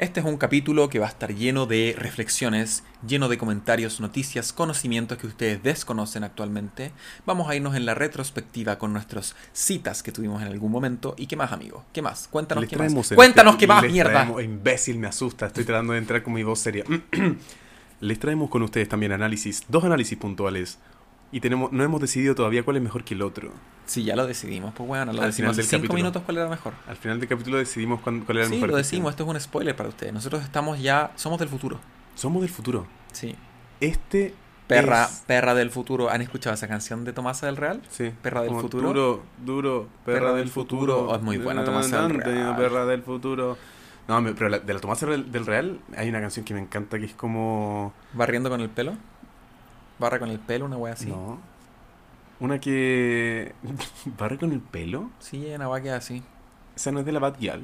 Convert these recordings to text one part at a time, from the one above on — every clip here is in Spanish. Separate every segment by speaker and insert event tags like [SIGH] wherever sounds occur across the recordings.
Speaker 1: Este es un capítulo que va a estar lleno de reflexiones, lleno de comentarios, noticias, conocimientos que ustedes desconocen actualmente. Vamos a irnos en la retrospectiva con nuestras citas que tuvimos en algún momento. ¿Y qué más, amigo? ¿Qué más? Cuéntanos
Speaker 2: Les
Speaker 1: qué más. Cuéntanos qué más, mierda.
Speaker 2: traemos- imbécil, me asusta. Estoy tratando de entrar con mi voz seria. [CLEARS THROAT] Les traemos con ustedes también análisis, dos análisis puntuales. Y tenemos, no hemos decidido todavía cuál es mejor que el otro.
Speaker 1: Sí, ya lo decidimos. Pues bueno, lo
Speaker 2: Al
Speaker 1: cinco
Speaker 2: capítulo.
Speaker 1: minutos cuál era mejor.
Speaker 2: Al final del capítulo decidimos cuál era el
Speaker 1: Sí,
Speaker 2: mejor.
Speaker 1: lo
Speaker 2: que
Speaker 1: decimos. Esto es un spoiler para ustedes. Nosotros estamos ya... Somos del futuro.
Speaker 2: Somos del futuro.
Speaker 1: Sí.
Speaker 2: Este.
Speaker 1: Perra,
Speaker 2: es-
Speaker 1: perra del futuro. ¿Han escuchado esa canción de Tomasa del Real?
Speaker 2: Sí.
Speaker 1: Perra del
Speaker 2: como
Speaker 1: futuro.
Speaker 2: Duro, duro, perra, del futuro.
Speaker 1: Oh, es muy buena Tomasa del Real.
Speaker 2: Perra del futuro. No, pero la- de la Tomasa del Real hay una canción que me encanta que es como.
Speaker 1: ¿Barriendo con el pelo? ¿Barra con el pelo? Una wea así.
Speaker 2: No. Una que. [LAUGHS] ¿Barre con el pelo?
Speaker 1: Sí, una wea que así.
Speaker 2: Esa no es de la Bad Gyal.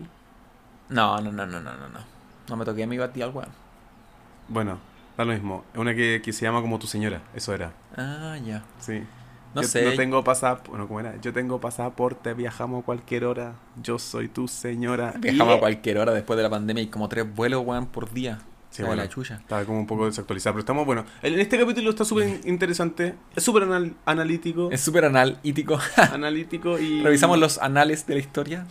Speaker 1: No, no, no, no, no, no. No, no me toqué a mi batial, weón.
Speaker 2: Bueno, da lo mismo. Una que, que se llama como tu señora. Eso era.
Speaker 1: Ah, ya.
Speaker 2: Sí.
Speaker 1: No
Speaker 2: Yo
Speaker 1: sé.
Speaker 2: No tengo pasaporte. Bueno, ¿cómo era? Yo tengo pasaporte, viajamos a cualquier hora. Yo soy tu señora.
Speaker 1: Viajamos
Speaker 2: Yeah.
Speaker 1: a cualquier hora después de la pandemia y como tres vuelos, weón, por día.
Speaker 2: Sí, bueno.
Speaker 1: la.
Speaker 2: Estaba como un poco desactualizado, pero estamos, bueno, en este capítulo está súper interesante, es súper anal- analítico,
Speaker 1: Es súper analítico. [LAUGHS]
Speaker 2: analítico y...
Speaker 1: Revisamos los anales de la historia.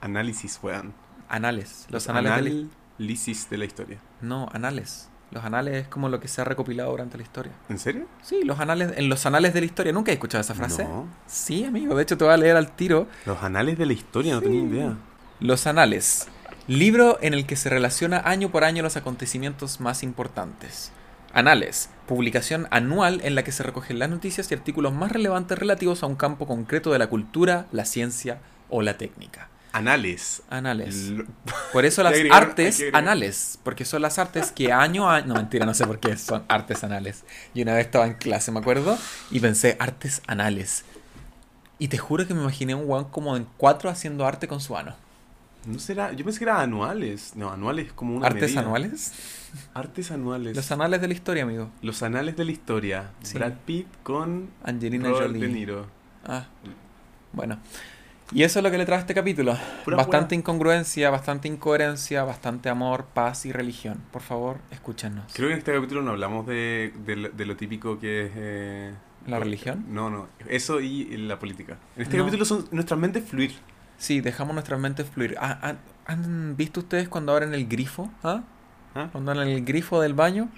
Speaker 2: Análisis, weón.
Speaker 1: Anales. Los anales de la...
Speaker 2: Análisis de la historia.
Speaker 1: No, anales. Los anales es como lo que se ha recopilado durante la historia.
Speaker 2: ¿En serio?
Speaker 1: Sí, los anales, en los anales de la historia. ¿Nunca he escuchado esa frase?
Speaker 2: No.
Speaker 1: Sí, amigo. De hecho, te voy a leer al tiro.
Speaker 2: Los anales de la historia, no tenía idea.
Speaker 1: Los Anales. Libro en el que se relaciona año por año los acontecimientos más importantes. Anales. Publicación anual en la que se recogen las noticias y artículos más relevantes relativos a un campo concreto de la cultura, la ciencia o la técnica.
Speaker 2: Anales.
Speaker 1: Anales. [LAUGHS] Por eso las
Speaker 2: agregar-
Speaker 1: artes anales. Porque son las artes que año a año... No, mentira, no sé por qué son artes anales. Y una vez estaba en clase, me acuerdo, y pensé, artes anales. Y te juro que me imaginé un weón como en cuatro haciendo arte con su ano.
Speaker 2: No será, yo pensé que era anuales. No, anuales es como una
Speaker 1: ¿Artes
Speaker 2: medida.
Speaker 1: anuales?
Speaker 2: Artes anuales.
Speaker 1: Los anales de la historia, amigo.
Speaker 2: Los anales de la historia.
Speaker 1: Sí.
Speaker 2: Brad Pitt con
Speaker 1: Angelina
Speaker 2: Robert
Speaker 1: Jolie.
Speaker 2: De Niro.
Speaker 1: Ah, bueno. Y eso es lo que le trae este capítulo.
Speaker 2: Pura
Speaker 1: bastante incongruencia, bastante incoherencia, bastante amor, paz y religión. Por favor, escúchenos.
Speaker 2: Creo que en este capítulo no hablamos de, de, lo- de lo típico que es... eh,
Speaker 1: ¿La religión?
Speaker 2: No, no. Eso y la política. En este
Speaker 1: No.
Speaker 2: capítulo son nuestras mentes fluir.
Speaker 1: Sí, dejamos nuestras mentes fluir. Ah, ¿Han, han visto ustedes cuando abren el grifo? ¿Ah?
Speaker 2: ¿Ah?
Speaker 1: Cuando abren el grifo del baño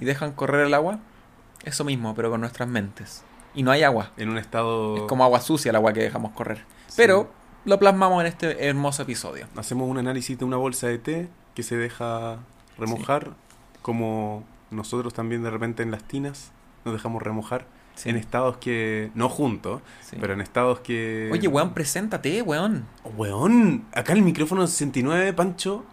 Speaker 1: y dejan correr el agua. Eso mismo, pero con nuestras mentes. Y no hay agua.
Speaker 2: En un estado...
Speaker 1: Es como agua sucia el agua que dejamos correr. Pero lo plasmamos en este hermoso episodio.
Speaker 2: Hacemos un análisis de una bolsa de té que se deja remojar. Como nosotros también de repente en las tinas nos dejamos remojar.
Speaker 1: Sí,
Speaker 2: En estados que... No juntos,
Speaker 1: sí.
Speaker 2: pero en estados que...
Speaker 1: Oye, weón, preséntate, weón.
Speaker 2: Weón, acá el micrófono 69, Pancho.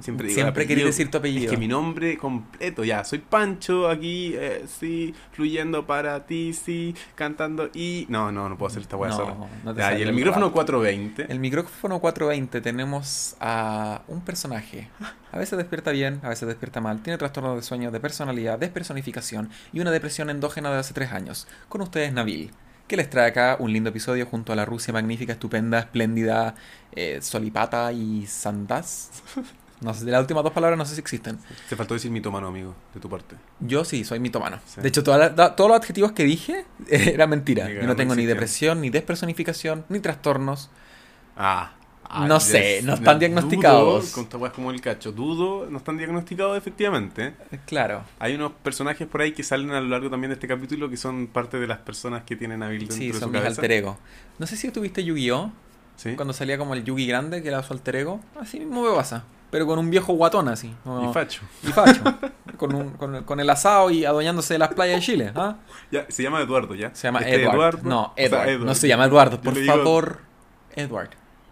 Speaker 2: Siempre, digo
Speaker 1: Siempre quería decir tu apellido.
Speaker 2: Es que mi nombre completo, ya, soy Pancho aquí, eh, sí, fluyendo para ti, sí, cantando y... No, no, no puedo hacer esta weá
Speaker 1: No,
Speaker 2: sola.
Speaker 1: no
Speaker 2: Ya, y el
Speaker 1: el
Speaker 2: micrófono
Speaker 1: rap.
Speaker 2: 420.
Speaker 1: El micrófono 420 tenemos a un personaje. A veces despierta bien, a veces despierta mal. Tiene trastorno de sueño, de personalidad, despersonificación y una depresión endógena de hace tres años. Con ustedes, Nabil, que les trae acá un lindo episodio junto a la Rusia magnífica, estupenda, espléndida, eh, Solipata y Sandas. [LAUGHS] No sé, de las últimas dos palabras no sé si existen.
Speaker 2: Te faltó decir mitómano, amigo, de tu parte.
Speaker 1: Yo sí, soy mitomano.
Speaker 2: Sí.
Speaker 1: De hecho, toda la- da- todos los adjetivos que dije [LAUGHS] eh, eran mentira. Yo no tengo ni depresión, ni despersonificación, ni trastornos.
Speaker 2: Ah. ah,
Speaker 1: No sé, no están diagnosticados.
Speaker 2: Dudo, con como el cacho, dudo, no están diagnosticados efectivamente.
Speaker 1: Eh, Claro.
Speaker 2: Hay unos personajes por ahí que salen a lo largo también de este capítulo que son parte de las personas que tienen dentro
Speaker 1: Sí,
Speaker 2: de
Speaker 1: son
Speaker 2: su
Speaker 1: mis alter ego. No sé si tuviste Yu-Gi-Oh!
Speaker 2: ¿Sí?
Speaker 1: Cuando salía como el Yugi grande, que era su alter ego. Así mismo me pasa. Pero con un viejo guatón así.
Speaker 2: Y facho.
Speaker 1: y facho. [LAUGHS] con, un- con, el- con el asado y adueñándose de las playas de Chile. ¿ah?
Speaker 2: Ya, se llama Eduardo, ¿ya?
Speaker 1: Se llama
Speaker 2: Este
Speaker 1: Edward.
Speaker 2: Eduardo,
Speaker 1: No,
Speaker 2: o sea,
Speaker 1: Edward. No se llama Eduardo. Por
Speaker 2: digo-
Speaker 1: favor, Edward.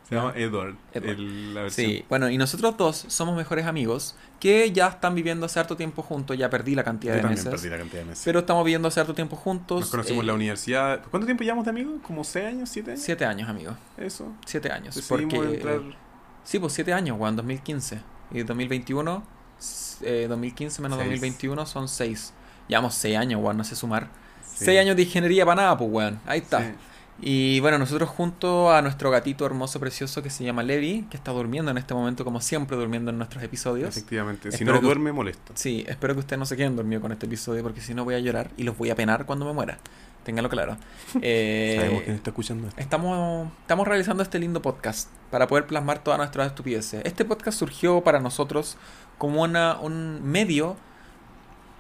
Speaker 2: Se llama Edward.
Speaker 1: Edward.
Speaker 2: el- la versión.
Speaker 1: Sí, bueno, y nosotros dos somos mejores amigos que ya están viviendo hace harto tiempo juntos. Ya perdí la cantidad
Speaker 2: Yo
Speaker 1: de meses.
Speaker 2: perdí la cantidad de meses.
Speaker 1: Pero estamos viviendo hace harto tiempo juntos.
Speaker 2: Nos conocimos
Speaker 1: eh,
Speaker 2: la universidad. ¿Cuánto tiempo llevamos de amigos? ¿Como 6 años? ¿7 años?
Speaker 1: Siete años, amigo.
Speaker 2: Eso.
Speaker 1: Siete años.
Speaker 2: Decidimos
Speaker 1: porque
Speaker 2: entrar.
Speaker 1: Sí, pues 7 años, weón, 2015. Y 2021, eh, 2015 menos
Speaker 2: Seis.
Speaker 1: 2021 son 6. Llevamos 6 años, weón, no sé sumar.
Speaker 2: Sí.
Speaker 1: 6 años de ingeniería para nada, pues, weón. Ahí está.
Speaker 2: Sí.
Speaker 1: Y bueno, nosotros junto a nuestro gatito hermoso, precioso que se llama Levi, que está durmiendo en este momento, como siempre, durmiendo en nuestros episodios.
Speaker 2: Efectivamente. Si no
Speaker 1: que-
Speaker 2: duerme, molesto.
Speaker 1: Sí, espero que ustedes no se queden dormidos con este episodio, porque si no voy a llorar y los voy a penar cuando me muera. Ténganlo claro. [LAUGHS] Eh,
Speaker 2: Sabemos quién está escuchando esto.
Speaker 1: Estamos, estamos realizando este lindo podcast para poder plasmar todas nuestras estupideces. Este podcast surgió para nosotros como una, un medio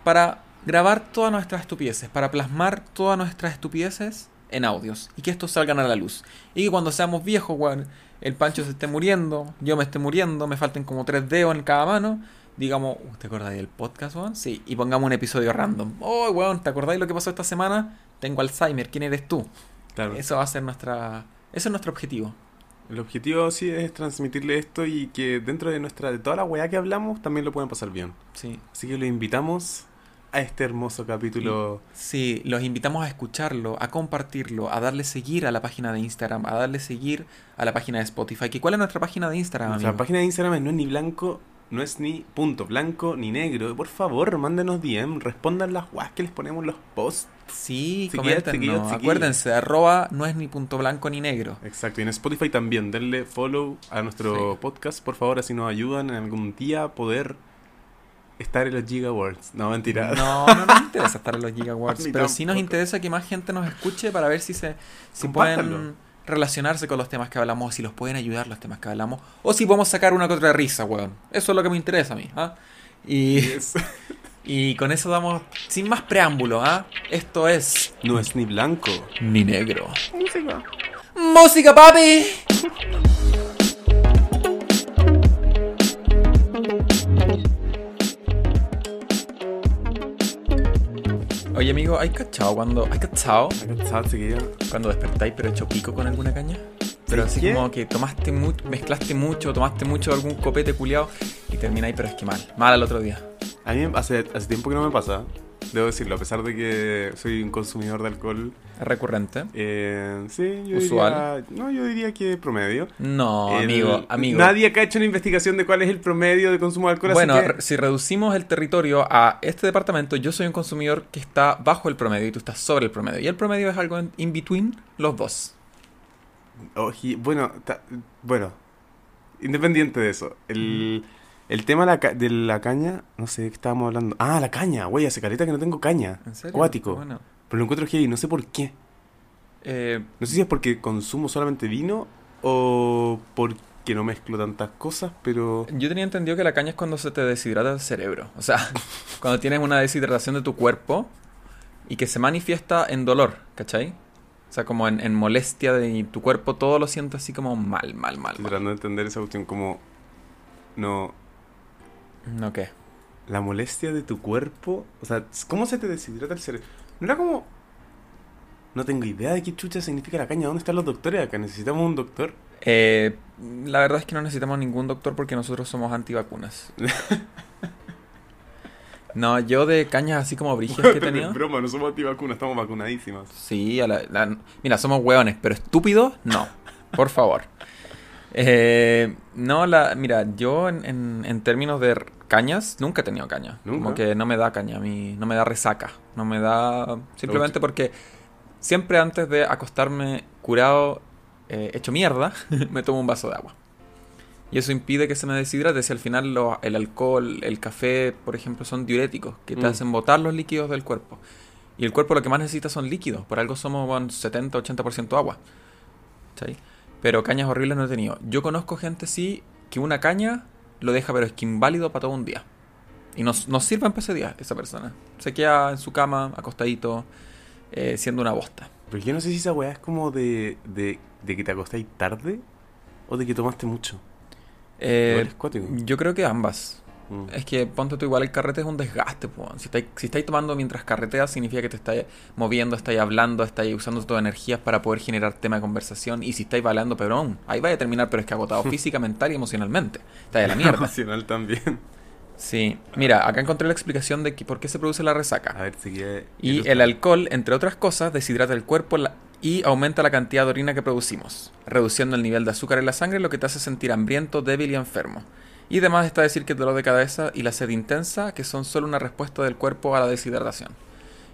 Speaker 1: para grabar todas nuestras estupideces, para plasmar todas nuestras estupideces en audios y que estos salgan a la luz. Y que cuando seamos viejos, weón, el Pancho se esté muriendo, yo me esté muriendo, me falten como tres dedos en cada mano. Digamos, "Uh, ¿te acordáis del podcast, weón? Sí, y pongamos un episodio random. Oh, weón, ¿te acordáis lo que pasó esta semana? Tengo Alzheimer, ¿quién eres tú?
Speaker 2: Claro.
Speaker 1: Eso va a ser nuestra. Ese es nuestro objetivo.
Speaker 2: El objetivo sí es transmitirle esto y que dentro de nuestra de toda la weá que hablamos también lo puedan pasar bien.
Speaker 1: Sí.
Speaker 2: Así que los invitamos a este hermoso capítulo.
Speaker 1: Sí, los invitamos a escucharlo, a compartirlo, a darle seguir a la página de Instagram, a darle seguir a la página de Spotify. ¿Que ¿Cuál es nuestra página de Instagram?
Speaker 2: Nuestra
Speaker 1: amigo?
Speaker 2: página de Instagram no es ni blanco, no es ni punto blanco ni negro. Por favor, mándenos DM, respondan las guas que les ponemos los posts.
Speaker 1: Sí,
Speaker 2: chiquillas.
Speaker 1: Acuérdense, arroba no es ni punto blanco ni negro.
Speaker 2: Exacto, y en Spotify también, denle follow a nuestro
Speaker 1: Sí.
Speaker 2: podcast, por favor, así nos ayudan en algún día a poder estar en los Giga Awards. No, mentira.
Speaker 1: No, no nos interesa estar en los [LAUGHS] Giga Awards, pero sí nos
Speaker 2: tampoco.
Speaker 1: interesa que más gente nos escuche para ver si se si pueden relacionarse con los temas que hablamos, si los pueden ayudar los temas que hablamos, o si podemos sacar una que otra risa, weón. Eso es lo que me interesa a mí, ¿ah? Y,
Speaker 2: Yes. [LAUGHS]
Speaker 1: y con eso damos, sin más preámbulo, ¿ah? Esto es
Speaker 2: No es ni blanco.
Speaker 1: Ni Negro. ¡Música, papi! [LAUGHS] Oye, amigo, ¿hay cachado cuando... ¿Hay cachado
Speaker 2: Acá está, chiquillo.
Speaker 1: cuando despertáis pero hecho pico con alguna caña? Pero
Speaker 2: ¿Sí
Speaker 1: así
Speaker 2: qué?
Speaker 1: como que tomaste mucho, mezclaste mucho, tomaste mucho de algún copete culiado y termináis pero es que mal. Mal al otro día.
Speaker 2: A mí hace, hace tiempo que no me pasa, debo decirlo, a pesar de que soy un consumidor de alcohol.
Speaker 1: Recurrente.
Speaker 2: eh, sí, yo
Speaker 1: Usual.
Speaker 2: diría... No, yo diría que promedio.
Speaker 1: No,
Speaker 2: El-
Speaker 1: amigo, amigo.
Speaker 2: Nadie acá ha hecho una investigación de cuál es el promedio de consumo de alcohol,
Speaker 1: Bueno,
Speaker 2: así que...
Speaker 1: si reducimos el territorio a este departamento, yo soy un consumidor que está bajo el promedio y tú estás sobre el promedio. Y el promedio es algo en in between los dos.
Speaker 2: Oji- bueno, ta- bueno, independiente de eso, el, el tema de la, ca- de la caña, no sé de qué estábamos hablando. Ah, la caña, güey, hace careta que no tengo caña.
Speaker 1: ¿En serio?
Speaker 2: Acuático.
Speaker 1: Bueno,
Speaker 2: Pero lo encuentro heavy, no sé por qué.
Speaker 1: eh,
Speaker 2: No sé si es porque consumo solamente vino o porque no mezclo tantas cosas, pero...
Speaker 1: yo tenía entendido que la caña es cuando se te deshidrata el cerebro. O sea, [LAUGHS] cuando tienes una deshidratación de tu cuerpo y que se manifiesta en dolor, ¿cachai? O sea, como en, en molestia de tu cuerpo, todo lo siento así como mal, mal, mal.
Speaker 2: Estoy
Speaker 1: mal.
Speaker 2: tratando de entender esa cuestión como... No,
Speaker 1: ¿No qué?
Speaker 2: la molestia de tu cuerpo, o sea, ¿cómo se te deshidrata el cerebro? No era como... No tengo idea de qué chucha significa la caña. ¿Dónde están los doctores acá? ¿Necesitamos un doctor?
Speaker 1: Eh, la verdad es que no necesitamos ningún doctor porque nosotros somos antivacunas. [LAUGHS] No, yo de cañas así como brigias que he tenido.
Speaker 2: broma, no somos antivacunas, estamos vacunadísimas.
Speaker 1: Sí, a la- la- mira, somos hueones, pero estúpidos, no. Por favor. Eh, no, la, mira, yo en, en- en términos de cañas, nunca he tenido caña.
Speaker 2: ¿Nunca?
Speaker 1: Como que no me da caña, a mí no me da resaca. No me da. Simplemente porque siempre antes de acostarme curado, eh, hecho mierda, [LAUGHS] me tomo un vaso de agua. Y eso impide que se me deshidrate. Si al final lo- el alcohol, el café, por ejemplo, son diuréticos que te
Speaker 2: Mm.
Speaker 1: hacen botar los líquidos del cuerpo. Y el cuerpo lo que más necesita son líquidos. Por algo somos bueno, 70-80% agua. ¿Cachai? Pero cañas horribles no he tenido. Yo conozco gente, sí, que una caña lo deja, pero es que inválido para todo un día. Y no, no sirve para ese día esa persona. Se queda en su cama, acostadito, eh, siendo una bosta.
Speaker 2: Pero yo no sé si esa weá es como de, de, de que te acostáis tarde o de que tomaste mucho.
Speaker 1: Eh, yo creo que ambas.
Speaker 2: Mm.
Speaker 1: Es que ponte tú igual el carrete es un desgaste, po. Si estáis, si estáis tomando mientras carreteas, significa que te estáis moviendo, estáis hablando, estáis usando tus energías para poder generar tema de conversación. Y si estáis bailando, pebrón, ahí vais a terminar, pero es que agotado [LAUGHS] física, mental y emocionalmente. Está de la mierda.
Speaker 2: Nacional también.
Speaker 1: Sí. Mira, acá encontré la explicación de que por qué se produce la resaca.
Speaker 2: A ver si quiere.
Speaker 1: Y el alcohol, entre otras cosas, deshidrata el cuerpo la- y aumenta la cantidad de orina que producimos, reduciendo el nivel de azúcar en la sangre, lo que te hace sentir hambriento, débil y enfermo. Y además está decir que el dolor de cabeza y la sed intensa, que son solo una respuesta del cuerpo a la deshidratación.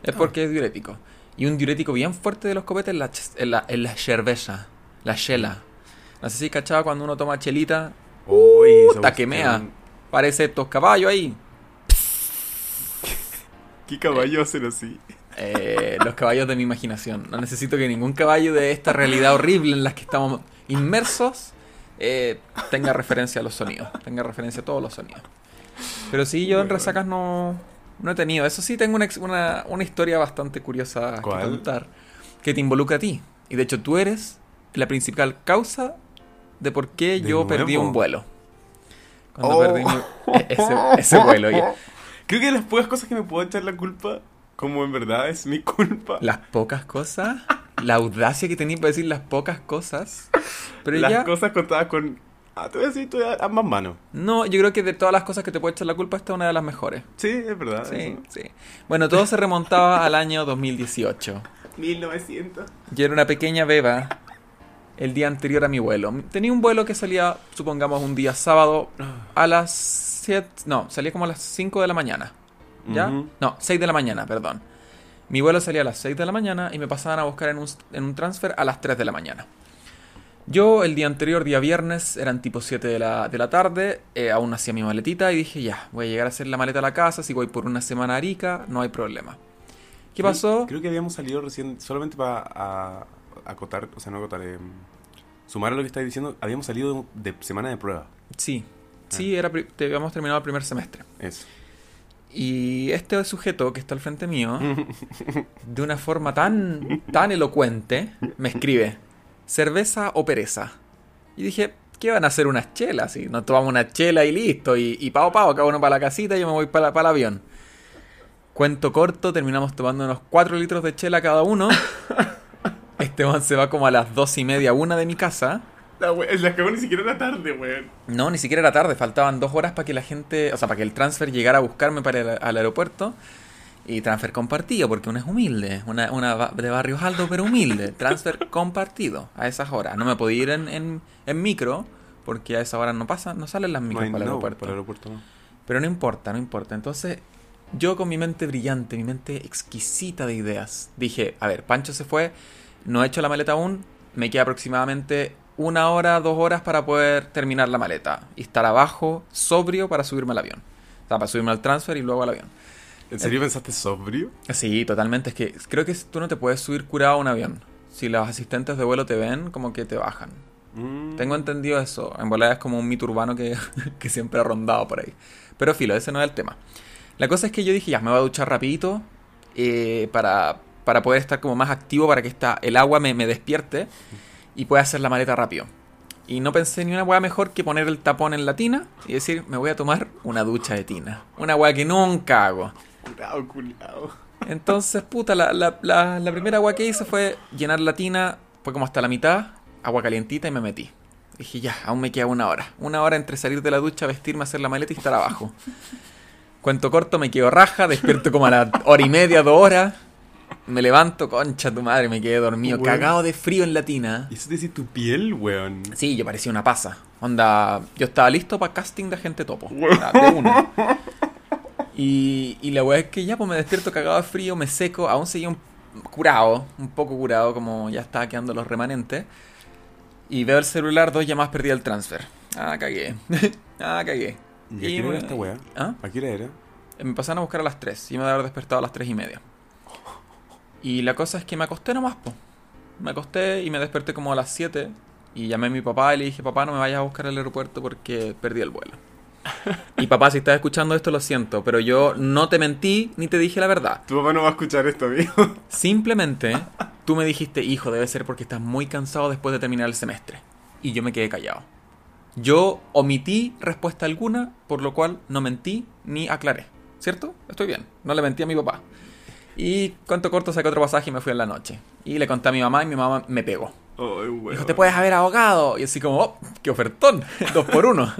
Speaker 1: Es porque es diurético. Y un diurético bien fuerte de los copetes es la, es la, cerveza, la chela. No sé si cachaba cuando uno toma chelita,
Speaker 2: Uy, cuestión.
Speaker 1: Parece estos caballos ahí. [LAUGHS]
Speaker 2: ¿Qué caballo hacen así?
Speaker 1: Eh, los caballos de mi imaginación. No necesito que ningún caballo de esta realidad horrible en la que estamos inmersos eh, tenga referencia a los sonidos. Tenga referencia a todos los sonidos. Pero sí, yo en resacas no, no he tenido. Eso sí, tengo una, una, una historia bastante curiosa
Speaker 2: ¿Cuál?
Speaker 1: que contar. Que te involucra a ti. Y de hecho tú eres la principal causa de por qué
Speaker 2: ¿De
Speaker 1: yo perdí un vuelo. Cuando
Speaker 2: Oh.
Speaker 1: perdí mi- e- ese, ese vuelo.
Speaker 2: Creo que las pocas cosas que me puedo echar la culpa, como en verdad es mi culpa.
Speaker 1: las pocas cosas, la audacia que tenía para decir las pocas cosas. Pero
Speaker 2: las cosas contadas con. Ah, te voy a decir, tú a ambas manos.
Speaker 1: No, yo creo que de todas las cosas que te puede echar la culpa, esta es una de las mejores.
Speaker 2: Sí, es verdad.
Speaker 1: Sí,
Speaker 2: eso.
Speaker 1: sí. Bueno, todo se remontaba al año 2018.
Speaker 2: 1900.
Speaker 1: Yo era una pequeña beba el día anterior a mi vuelo. Tenía un vuelo que salía, supongamos, un día sábado a las 7... No, salía como a las 5 de la mañana. ¿Ya? No, 6 de la mañana, perdón. Mi vuelo salía a las 6 de la mañana y me pasaban a buscar en un, en un transfer a las 3 de la mañana. Yo el día anterior, día viernes, eran tipo 7 de la, de la tarde, eh, aún hacía mi maletita y dije, ya, voy a llegar a hacer la maleta a la casa, si voy por una semana a Arica, no hay problema. ¿Qué
Speaker 2: Creo-
Speaker 1: pasó?
Speaker 2: Creo que habíamos salido recién, solamente para acotar, o sea, no acotar, eh, sumar a lo que estáis diciendo, habíamos salido de semana de prueba.
Speaker 1: Sí, sí, era, te- habíamos terminado el primer semestre.
Speaker 2: Eso.
Speaker 1: Y este sujeto que está al frente mío, [LAUGHS] de una forma tan, tan elocuente, me escribe, ¿cerveza o pereza? Y dije, ¿qué van a hacer unas chelas? Y nos tomamos una chela y listo, y, y pao pao, cada uno para la casita y yo me voy para, para el avión. Cuento corto, terminamos tomando unos 4 litros de chela cada uno. [LAUGHS] Este man se va como a las dos y media, una de mi casa.
Speaker 2: La cagó ni siquiera era tarde, weón.
Speaker 1: No, ni siquiera era tarde, faltaban dos horas para que la gente, o sea, para que el transfer llegara a buscarme para el al aeropuerto. Y transfer compartido, porque una es humilde, una, de barrios altos pero humilde. Transfer [LAUGHS] compartido a esas horas. No me podía ir en, en, en micro, porque a esa hora no pasan, no salen las micros para el
Speaker 2: no,
Speaker 1: aeropuerto.
Speaker 2: para el aeropuerto no.
Speaker 1: Pero no importa, no importa. Entonces, yo con mi mente brillante, mi mente exquisita de ideas, dije, a ver, Pancho se fue, no he hecho la maleta aún, me queda aproximadamente una hora, dos horas para poder terminar la maleta y estar abajo, sobrio, para subirme al avión. O sea, para subirme al transfer y luego al avión.
Speaker 2: ¿En serio pensaste sobrio?
Speaker 1: Sí, totalmente. Es que creo que tú no te puedes subir curado a un avión. Si los asistentes de vuelo te ven, como que te bajan.
Speaker 2: Mm.
Speaker 1: Tengo entendido eso. En volada es como un mito urbano que, [LAUGHS] que siempre ha rondado por ahí. Pero filo, ese no es el tema. La cosa es que yo dije, ya, me voy a duchar rapidito eh, para, para poder estar como más activo, para que esta, el agua me, me despierte y pueda hacer la maleta rápido. Y no pensé ni una hueá mejor que poner el tapón en la tina y decir, me voy a tomar una ducha de tina. Una hueá que nunca hago.
Speaker 2: Curado, culiao.
Speaker 1: Entonces, puta, la, la, la, la primera agua que hice fue llenar la tina, fue como hasta la mitad, agua calientita y me metí. Dije, ya, aún me queda una hora. Una hora entre salir de la ducha, vestirme, hacer la maleta y estar abajo. Cuento corto, me quedo raja, despierto como a la hora y media, dos horas. Me levanto, concha tu madre, me quedé dormido,
Speaker 2: Weón.
Speaker 1: cagado de frío en la tina.
Speaker 2: ¿Y eso te dice tu piel, weón?
Speaker 1: Sí, yo parecía una pasa. Onda, yo estaba listo para casting de gente topo. Ah, De uno. Y, y la weá es que ya pues me despierto cagado de frío, me seco, aún seguía un curado, un poco curado, como ya estaba quedando los remanentes. Y veo el celular, dos llamadas perdí el transfer. Ah, cagué. [LAUGHS] ah, cagué.
Speaker 2: ¿Y a qué hora era esta weá?
Speaker 1: ¿Ah?
Speaker 2: ¿A qué hora era?
Speaker 1: Me pasaron a buscar a las 3 y me debe haber despertado a las 3 y media. Y la cosa es que me acosté nomás, po. Me acosté y me desperté como a las 7 y llamé a mi papá y le dije, papá, no me vayas a buscar al aeropuerto porque perdí el vuelo. [LAUGHS] y papá, si estás escuchando esto, lo siento, pero yo no te mentí ni te dije la verdad.
Speaker 2: Tu papá no va a escuchar esto, amigo. [LAUGHS]
Speaker 1: Simplemente tú me dijiste, hijo, debe ser porque estás muy cansado después de terminar el semestre. Y yo me quedé callado. Yo omití respuesta alguna, por lo cual no mentí ni aclaré. ¿Cierto? Estoy bien. No le mentí a mi papá. Y cuanto corto saqué otro pasaje y me fui en la noche. Y le conté a mi mamá y mi mamá me pegó. Dijo, te puedes haber ahogado. Y así como, oh, qué ofertón. [LAUGHS] Dos por uno.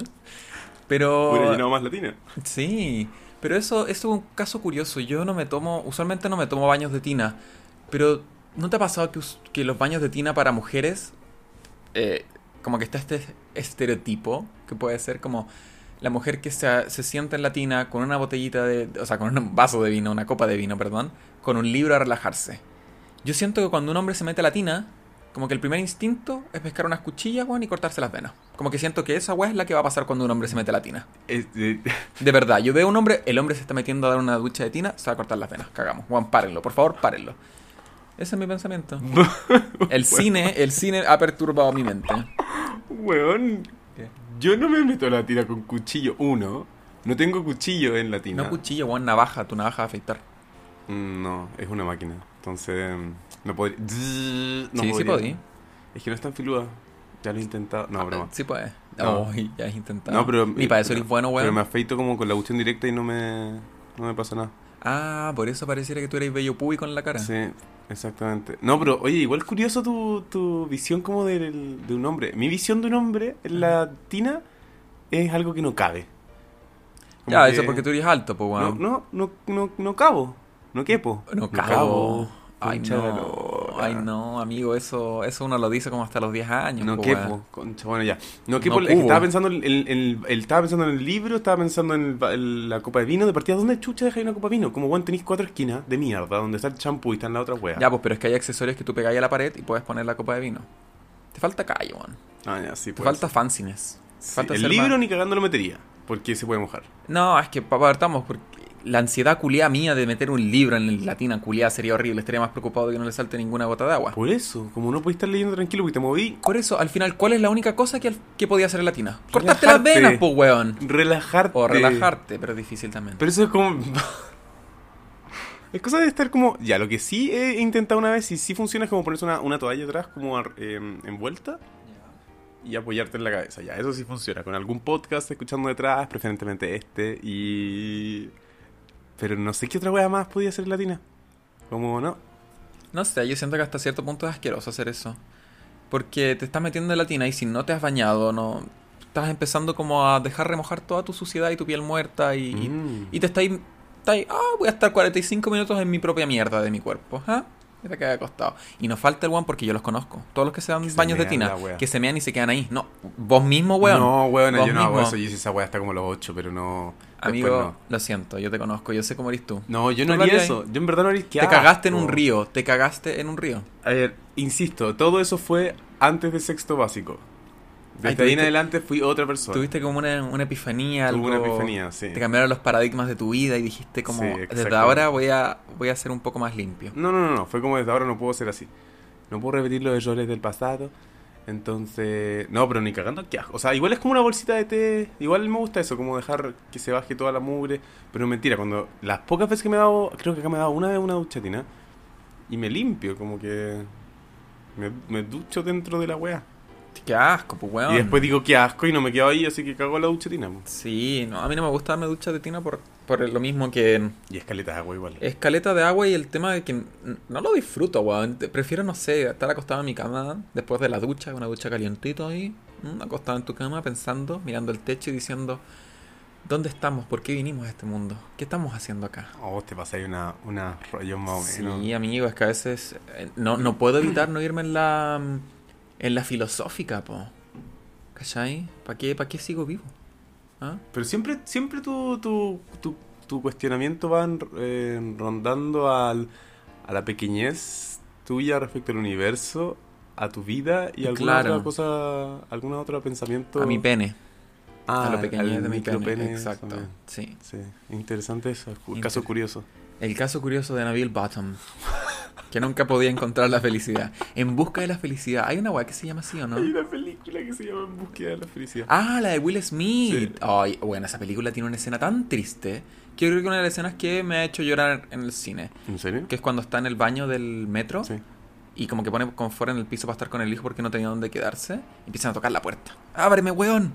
Speaker 1: Pero...
Speaker 2: Hubiera llenado más latina.
Speaker 1: Sí, pero eso, eso es un caso curioso. Yo no me tomo, usualmente no me tomo baños de tina, pero ¿no te ha pasado que, que los baños de tina para mujeres, eh, como que está este estereotipo, que puede ser como la mujer que se, se sienta en la tina con una botellita de, o sea, con un vaso de vino, una copa de vino, perdón, con un libro a relajarse. Yo siento que cuando un hombre se mete a la tina, como que el primer instinto es pescar unas cuchillas, weón, y cortarse las venas. Como que siento que esa weá es la que va a pasar cuando un hombre se mete a la tina.
Speaker 2: De- [LAUGHS]
Speaker 1: De verdad, yo veo a un hombre, el hombre se está metiendo a dar una ducha de tina, se va a cortar las venas. Cagamos. Juan, párenlo, por favor, párenlo. Ese es mi pensamiento. [LAUGHS] El cine, el cine ha perturbado mi mente.
Speaker 2: Weón, yo no me meto a la tina con cuchillo. Uno, no tengo cuchillo en la tina.
Speaker 1: No cuchillo, weón, navaja, tu navaja de afeitar.
Speaker 2: Mm, No, es una máquina. Entonces, no podría. No
Speaker 1: sí, sí
Speaker 2: podría.
Speaker 1: podí.
Speaker 2: Es que no es tan filuda. Ya lo he intentado. No, broma.
Speaker 1: Sí puede.
Speaker 2: No.
Speaker 1: Ay, ya has intentado.
Speaker 2: No, pero.
Speaker 1: Ni para eso eres bueno,
Speaker 2: Pero me
Speaker 1: weón.
Speaker 2: afeito como con la cuestión directa y no me. No me pasa nada.
Speaker 1: Ah, por eso pareciera que tú eres bello público en la cara.
Speaker 2: Sí, exactamente. No, pero oye, igual es curioso tu, tu visión como de un hombre. Mi visión de un hombre en la tina es algo que no cabe. Como
Speaker 1: Ya,
Speaker 2: que-
Speaker 1: eso porque tú eres alto, pues,
Speaker 2: No,
Speaker 1: weón.
Speaker 2: no, no, no, no cabo. No quepo.
Speaker 1: No cabo. Ay,
Speaker 2: Concha de
Speaker 1: no. Ay, no, amigo, eso, eso uno lo dice como hasta los 10 años.
Speaker 2: No quepo,
Speaker 1: weón.
Speaker 2: concha, bueno ya. No quepo,
Speaker 1: No cubo.
Speaker 2: estaba pensando en, en- en- él estaba pensando en el libro, estaba pensando en, el- en la copa de vino, de partida, ¿dónde chucha dejáis una copa de vino? Como bueno, tenéis cuatro esquinas de mierda, donde está el champú y están las otras weas.
Speaker 1: Ya, pues, pero es que hay accesorios que tú pegáis a la pared y puedes poner la copa de vino. Te falta calle, weón.
Speaker 2: Ah, ya, sí,
Speaker 1: Te
Speaker 2: puede
Speaker 1: falta fanciness.
Speaker 2: Sí, el libro
Speaker 1: más-
Speaker 2: ni cagando lo metería, porque se puede mojar.
Speaker 1: No, es que partamos porque la ansiedad culiada mía de meter un libro en la tina culiada sería horrible. Estaría más preocupado de que no le salte ninguna gota de agua.
Speaker 2: Por eso, como no podéis estar leyendo tranquilo porque te moví,
Speaker 1: Por eso, al final, ¿cuál es la única cosa que, al- que podía hacer en la tina? Cortarte las venas, pues, weón.
Speaker 2: relajarte.
Speaker 1: O relajarte, pero es difícil también.
Speaker 2: Pero eso es como... [LAUGHS] es cosa de estar como... Ya, lo que sí he intentado una vez y sí funciona es como ponerse una, una toalla atrás como em, envuelta y apoyarte en la cabeza. Ya, eso sí funciona. Con algún podcast escuchando detrás, preferentemente este, y... Pero no sé qué otra wea más podía hacer en latina. Como, no.
Speaker 1: No sé, yo siento que hasta cierto punto es asqueroso hacer eso. Porque te estás metiendo en la tina y si no te has bañado, no estás empezando como a dejar remojar toda tu suciedad y tu piel muerta y, y-
Speaker 2: Mm.
Speaker 1: y te ahí, ah, voy a estar 45 minutos en mi propia mierda de mi cuerpo, ¿ah? Y te quedas acostado. Y nos falta el one porque yo los conozco. Todos los que se dan
Speaker 2: Que se
Speaker 1: baños de tina, que se mean y se quedan ahí. No, vos mismo, weón.
Speaker 2: No, weón, yo no hago eso. Yo hice esa wea hasta como los 8, pero no...
Speaker 1: Amigo,
Speaker 2: no.
Speaker 1: lo siento, yo te conozco, yo sé cómo eres tú.
Speaker 2: No, yo no haría eso. Yo en verdad no haría
Speaker 1: te cagaste en un río, te cagaste en un río.
Speaker 2: A ver, insisto, todo eso fue antes de sexto básico. Desde
Speaker 1: Ay,
Speaker 2: ahí en adelante fui otra persona.
Speaker 1: Tuviste como una, una epifanía,
Speaker 2: Tuve
Speaker 1: algo...
Speaker 2: una epifanía, sí.
Speaker 1: Te cambiaron los paradigmas de tu vida y dijiste como,
Speaker 2: Sí,
Speaker 1: desde ahora voy a, voy a ser un poco más limpio.
Speaker 2: No, no, no, no. Fue como desde ahora no puedo ser así. No puedo repetir los errores del pasado. Entonces, no, pero ni cagando, qué asco. O sea, igual es como una bolsita de té. Igual me gusta eso, como dejar que se baje toda la mugre. Pero mentira, cuando las pocas veces que me he dado, creo que acá me he dado una vez una duchatina. Y me limpio, como que me, me ducho dentro de la wea.
Speaker 1: Qué asco, pues weón.
Speaker 2: Y después digo qué asco y no me quedo ahí, así que cago en la duchatina. po.
Speaker 1: Sí, no, a mí no me gusta darme ducha de tina por, por lo mismo que
Speaker 2: Y escaleta de agua igual.
Speaker 1: escaleta de agua y el tema de que no lo disfruto, weón. Prefiero, no sé, estar acostado en mi cama después de la ducha, una ducha calientito ahí, mm, acostado en tu cama pensando, mirando el techo y diciendo, ¿dónde estamos? ¿Por qué vinimos a este mundo? ¿Qué estamos haciendo acá?
Speaker 2: O vos te pasáis una, una rollo más o menos.
Speaker 1: Sí, amigo, es que a veces eh, no, no puedo evitar no irme en la en la filosófica, po. ¿Cachai? ¿Para qué, pa' qué sigo vivo? ¿Ah?
Speaker 2: Pero siempre, siempre tu, tu, tu, tu cuestionamiento va eh, rondando al, a la pequeñez tuya respecto al universo, a tu vida y alguna
Speaker 1: Claro.
Speaker 2: otra cosa, algún otro pensamiento.
Speaker 1: A mi pene.
Speaker 2: Ah,
Speaker 1: a lo pequeñez de mi pene.
Speaker 2: micropene
Speaker 1: Exacto. Sí.
Speaker 2: Sí, interesante eso,
Speaker 1: Inter-
Speaker 2: caso curioso.
Speaker 1: El caso curioso de Nabil Bottom. Que nunca podía encontrar la felicidad. En busca de la felicidad. Hay una weá que se llama así, ¿o no?
Speaker 2: Hay una película que se llama En búsqueda de la felicidad.
Speaker 1: Ah, la de Will Smith.
Speaker 2: Sí.
Speaker 1: Ay, bueno, esa película tiene una escena tan triste. Que yo creo que una de las escenas que me ha hecho llorar en el cine.
Speaker 2: ¿En serio?
Speaker 1: Que es cuando está en el baño del metro.
Speaker 2: Sí.
Speaker 1: Y como que pone confort en el piso para estar con el hijo porque no tenía dónde quedarse. Y empiezan a tocar la puerta. ¡Ábreme, weón!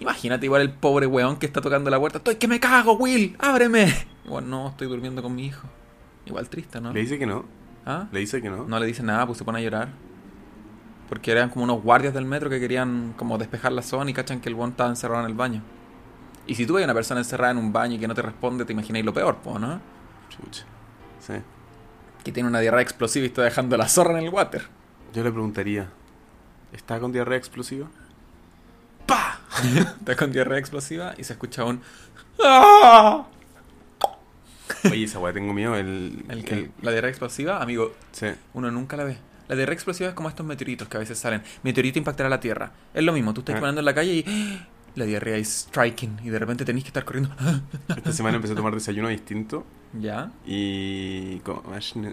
Speaker 1: Imagínate igual el pobre weón que está tocando la puerta. ¡Estoy que me cago, Will! ¡Ábreme! Igual no, estoy durmiendo con mi hijo. Igual triste, ¿no?
Speaker 2: Le dice que no.
Speaker 1: ¿Ah?
Speaker 2: Le dice que no.
Speaker 1: No le dice nada, pues se pone a llorar. Porque eran como unos guardias del metro que querían como despejar la zona y cachan que el weón estaba encerrado en el baño. Y si tú ves a una persona encerrada en un baño y que no te responde, te imagináis lo peor, po, ¿no?
Speaker 2: Chucha. Sí.
Speaker 1: Que tiene una diarrea explosiva y está dejando la zorra en el water.
Speaker 2: Yo le preguntaría, ¿está con diarrea explosiva? [LAUGHS]
Speaker 1: Está con diarrea explosiva y se escucha un... ¡Ah!
Speaker 2: Oye, esa weá tengo miedo. El,
Speaker 1: El que, la diarrea explosiva, amigo,
Speaker 2: Sí.
Speaker 1: uno nunca la ve. La diarrea explosiva es como estos meteoritos que a veces salen. Meteorito impactará la Tierra. Es lo mismo, tú estás
Speaker 2: Ah.
Speaker 1: caminando en la calle y. la diarrea es striking y de repente tenés que estar corriendo. [LAUGHS]
Speaker 2: Esta semana empecé a tomar desayuno distinto
Speaker 1: ¿Ya?
Speaker 2: y como,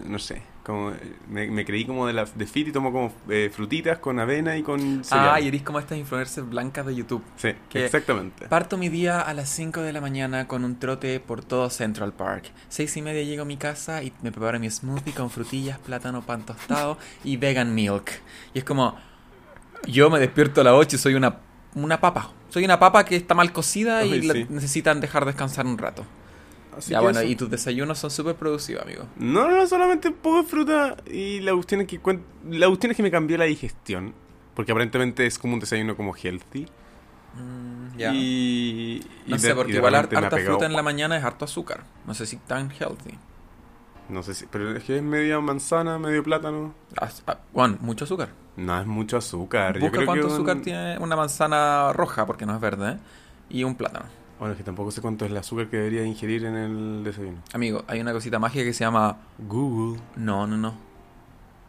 Speaker 2: no sé, como me, me creí como de la de fit y tomo como eh, frutitas con avena y con cereal.
Speaker 1: Ah, y eres como estas influencers blancas de YouTube.
Speaker 2: Sí,
Speaker 1: que-
Speaker 2: exactamente.
Speaker 1: Parto mi día a las 5 de la mañana con un trote por todo Central Park. Seis y media llego a mi casa y me preparo mi smoothie con frutillas, plátano, pan tostado y vegan milk. Y es como, yo me despierto a las 8 y soy una, una papa. Soy una papa que está mal cocida y la- necesitan dejar descansar un rato.
Speaker 2: Así
Speaker 1: ya bueno,
Speaker 2: eso.
Speaker 1: y tus desayunos son súper producidos, amigo.
Speaker 2: No, no, solamente un poco de fruta y la cuestión es que la cuestión es que me cambió la digestión, porque aparentemente es como un desayuno como healthy.
Speaker 1: Mm, ya.
Speaker 2: Y, y
Speaker 1: no
Speaker 2: de-
Speaker 1: sé,
Speaker 2: y
Speaker 1: porque igual harta fruta en la mañana es harto azúcar. No sé si tan healthy.
Speaker 2: No sé si, pero es que es media manzana, medio plátano.
Speaker 1: Ah, ah, mucho azúcar.
Speaker 2: No es mucho azúcar. Yo
Speaker 1: Busca
Speaker 2: creo
Speaker 1: cuánto
Speaker 2: que un-
Speaker 1: azúcar tiene una manzana roja, porque no es verde, ¿eh? y un plátano.
Speaker 2: Bueno, es que tampoco sé cuánto es el azúcar que debería ingerir en el desayuno.
Speaker 1: Amigo, hay una cosita mágica que se llama...
Speaker 2: Google.
Speaker 1: No, no, no.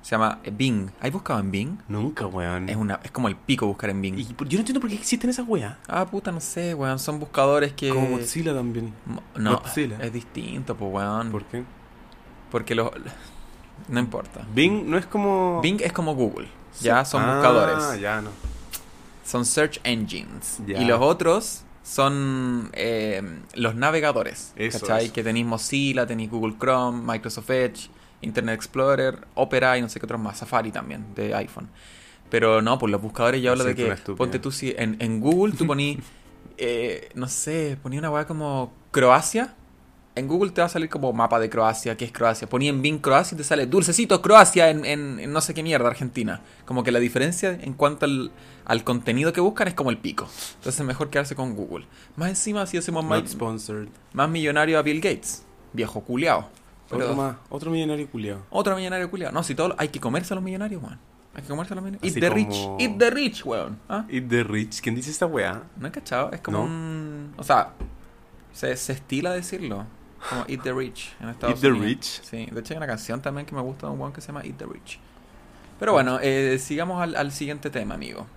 Speaker 1: Se llama Bing. ¿Has buscado en Bing?
Speaker 2: Nunca, weón.
Speaker 1: Es, una, es como el pico buscar en Bing.
Speaker 2: Y yo no entiendo por qué existen esas weas.
Speaker 1: Ah, puta, no sé, weón. Son buscadores que...
Speaker 2: Como Godzilla también.
Speaker 1: Mo- No,
Speaker 2: Godzilla.
Speaker 1: es distinto, pues, weón.
Speaker 2: ¿Por qué?
Speaker 1: Porque los... No importa.
Speaker 2: Bing no es como...
Speaker 1: Bing es como Google. Ya son
Speaker 2: Ah,
Speaker 1: buscadores.
Speaker 2: ya no.
Speaker 1: Son search engines.
Speaker 2: Ya.
Speaker 1: Y los otros son eh, los navegadores.
Speaker 2: Eso,
Speaker 1: ¿Cachai?
Speaker 2: eso.
Speaker 1: Que tenéis Mozilla, tenéis Google Chrome, Microsoft Edge, Internet Explorer, Opera y no sé qué otros más. Safari también, de iPhone. Pero no, pues los buscadores yo hablo de que, ponte tú, si en, en Google tú [LAUGHS] poní, eh, no sé, ponía una weá como Croacia. En Google te va a salir como mapa de Croacia, que es Croacia. Ponía en Bing Croacia y te sale dulcecito Croacia en, en- en no sé qué mierda, Argentina. Como que la diferencia en cuanto al, al contenido que buscan es como el pico. Entonces es mejor quedarse con Google. Más encima si hacemos más,
Speaker 2: sponsored.
Speaker 1: más millonario a Bill Gates. Viejo culiao. Pero-
Speaker 2: Otro más. Otro millonario culiado.
Speaker 1: Otro millonario culiao. No, si todo, hay que comerse a los millonarios, weón. Hay que comerse a los millonarios.
Speaker 2: Así
Speaker 1: Eat the rich. Eat the rich, weón. ¿Ah?
Speaker 2: Eat the rich. ¿Quién dice esta wea?
Speaker 1: ¿No he cachado? Es como
Speaker 2: No.
Speaker 1: un... O sea, se, se estila decirlo. Como Eat the Rich en Estados
Speaker 2: Eat the
Speaker 1: Unidos.
Speaker 2: Rich.
Speaker 1: Sí, de hecho hay una canción también que me gusta de un weón que se llama Eat the Rich. Pero bueno, eh, sigamos al, al siguiente tema, amigo.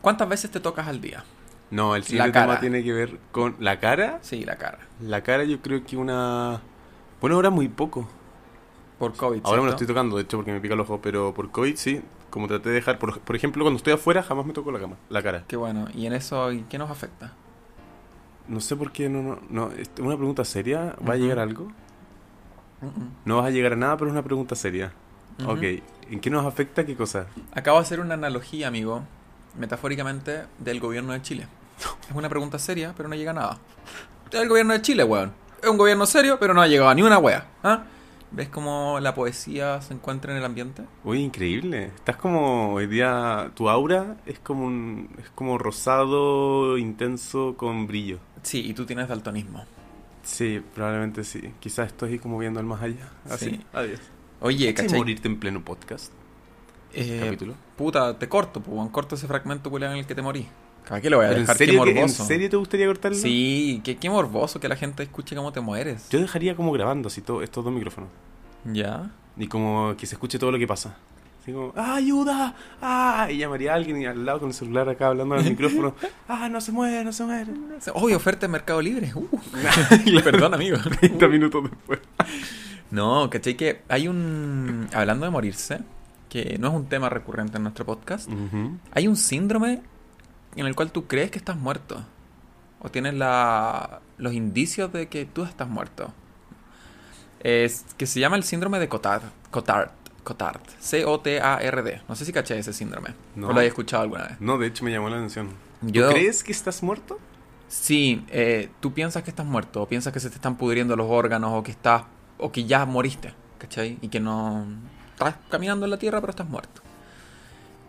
Speaker 1: ¿Cuántas veces te tocas al día?
Speaker 2: No, el siguiente tema tiene que ver con la cara.
Speaker 1: Sí, la cara.
Speaker 2: La cara yo creo que una... Bueno, ahora muy poco.
Speaker 1: Por COVID.
Speaker 2: Ahora me lo
Speaker 1: ¿cierto?
Speaker 2: estoy tocando, de hecho, porque me pica el ojo, pero por COVID sí. Como traté de dejar, por, por ejemplo, cuando estoy afuera jamás me toco la cama, la cara.
Speaker 1: Qué bueno. ¿Y en eso ¿y qué nos afecta?
Speaker 2: No sé por qué, no, no, no. es una pregunta seria. ¿Va a llegar algo? No vas a llegar a nada, pero es una pregunta seria.
Speaker 1: Ujú.
Speaker 2: Ok, ¿en qué nos afecta qué cosa?
Speaker 1: Acabo de hacer una analogía, amigo, metafóricamente, del gobierno de Chile. Es una pregunta seria, pero no llega a nada. El gobierno de Chile, weón. Es un gobierno serio, pero no ha llegado a ni una wea. ¿Ah? ¿Ves cómo la poesía se encuentra en el ambiente?
Speaker 2: Uy, increíble. Estás como hoy día, tu aura es como un, es como rosado, intenso, con brillo.
Speaker 1: Sí, y tú tienes daltonismo.
Speaker 2: Sí, probablemente sí. Quizás estoy como viendo el más allá. Así.
Speaker 1: Sí.
Speaker 2: Adiós.
Speaker 1: Oye,
Speaker 2: ¿Cachai? morirte en pleno podcast?
Speaker 1: Eh,
Speaker 2: capítulo.
Speaker 1: Puta, te corto, pues, corto ese fragmento culiao en el que te morí. ¿Para qué lo voy a
Speaker 2: ¿Pero en
Speaker 1: dejar? Qué
Speaker 2: serio, ¿En
Speaker 1: morboso.
Speaker 2: serio te gustaría cortarlo?
Speaker 1: Sí, qué, qué morboso que la gente escuche cómo te mueres.
Speaker 2: Yo dejaría como grabando así todo, estos dos micrófonos.
Speaker 1: ¿Ya?
Speaker 2: Y como que se escuche todo lo que pasa. Así como, ¡ah, ayuda! ¡Ah! Y llamaría a alguien y al lado con el celular acá hablando al micrófono. [LAUGHS] ¡Ah, no se mueve, no se mueve!
Speaker 1: Uy, oferta en Mercado Libre. Uh. [LAUGHS] Perdón, amigo. [LAUGHS]
Speaker 2: 30 minutos después.
Speaker 1: No, ¿cachai? Que hay un... Hablando de morirse, que no es un tema recurrente en nuestro podcast, hay un síndrome en el cual tú crees que estás muerto. O tienes la... los indicios de que tú estás muerto. Es que se llama el síndrome de Cotard. Cotard. Cotard. C-O-T-A-R-D. No sé si caché ese síndrome.
Speaker 2: No.
Speaker 1: O lo hayas escuchado alguna vez.
Speaker 2: No, de hecho me llamó la atención.
Speaker 1: Yo-
Speaker 2: ¿Tú crees que estás muerto?
Speaker 1: Sí, eh, tú piensas que estás muerto, o piensas que se te están pudriendo los órganos, o que estás, o que ya moriste, ¿cachai? Y que no estás caminando en la tierra, pero estás muerto.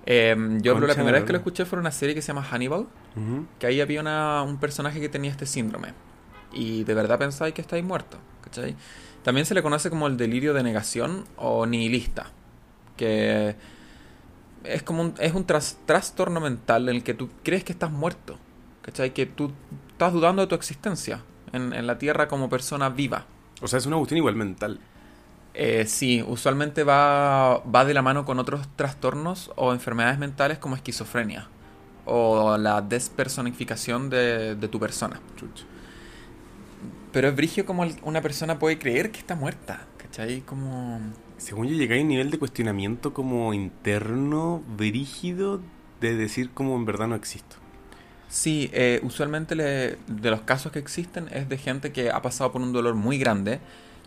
Speaker 1: Eh, yo creo que la
Speaker 2: Concha
Speaker 1: primera vez que lo escuché fue una serie que se llama Hannibal, que ahí había una- un personaje que tenía este síndrome. Y de verdad pensáis que estáis muerto, ¿cachai? También se le conoce como el delirio de negación o nihilista, que es como un, es un tras- trastorno mental en el que tú crees que estás muerto, ¿cachai? Que tú estás dudando de tu existencia en, en la Tierra como persona viva,
Speaker 2: O sea, es una cuestión igual mental.
Speaker 1: Eh, sí, usualmente va, va de la mano con otros trastornos o enfermedades mentales como esquizofrenia o la despersonificación de, de tu persona. Pero es brigio como una persona puede creer que está muerta, ¿cachai? Como...
Speaker 2: Según yo llegué a un nivel de cuestionamiento como interno, brígido, de decir como en verdad no existo.
Speaker 1: Sí, eh, usualmente le- de los casos que existen es de gente que ha pasado por un dolor muy grande,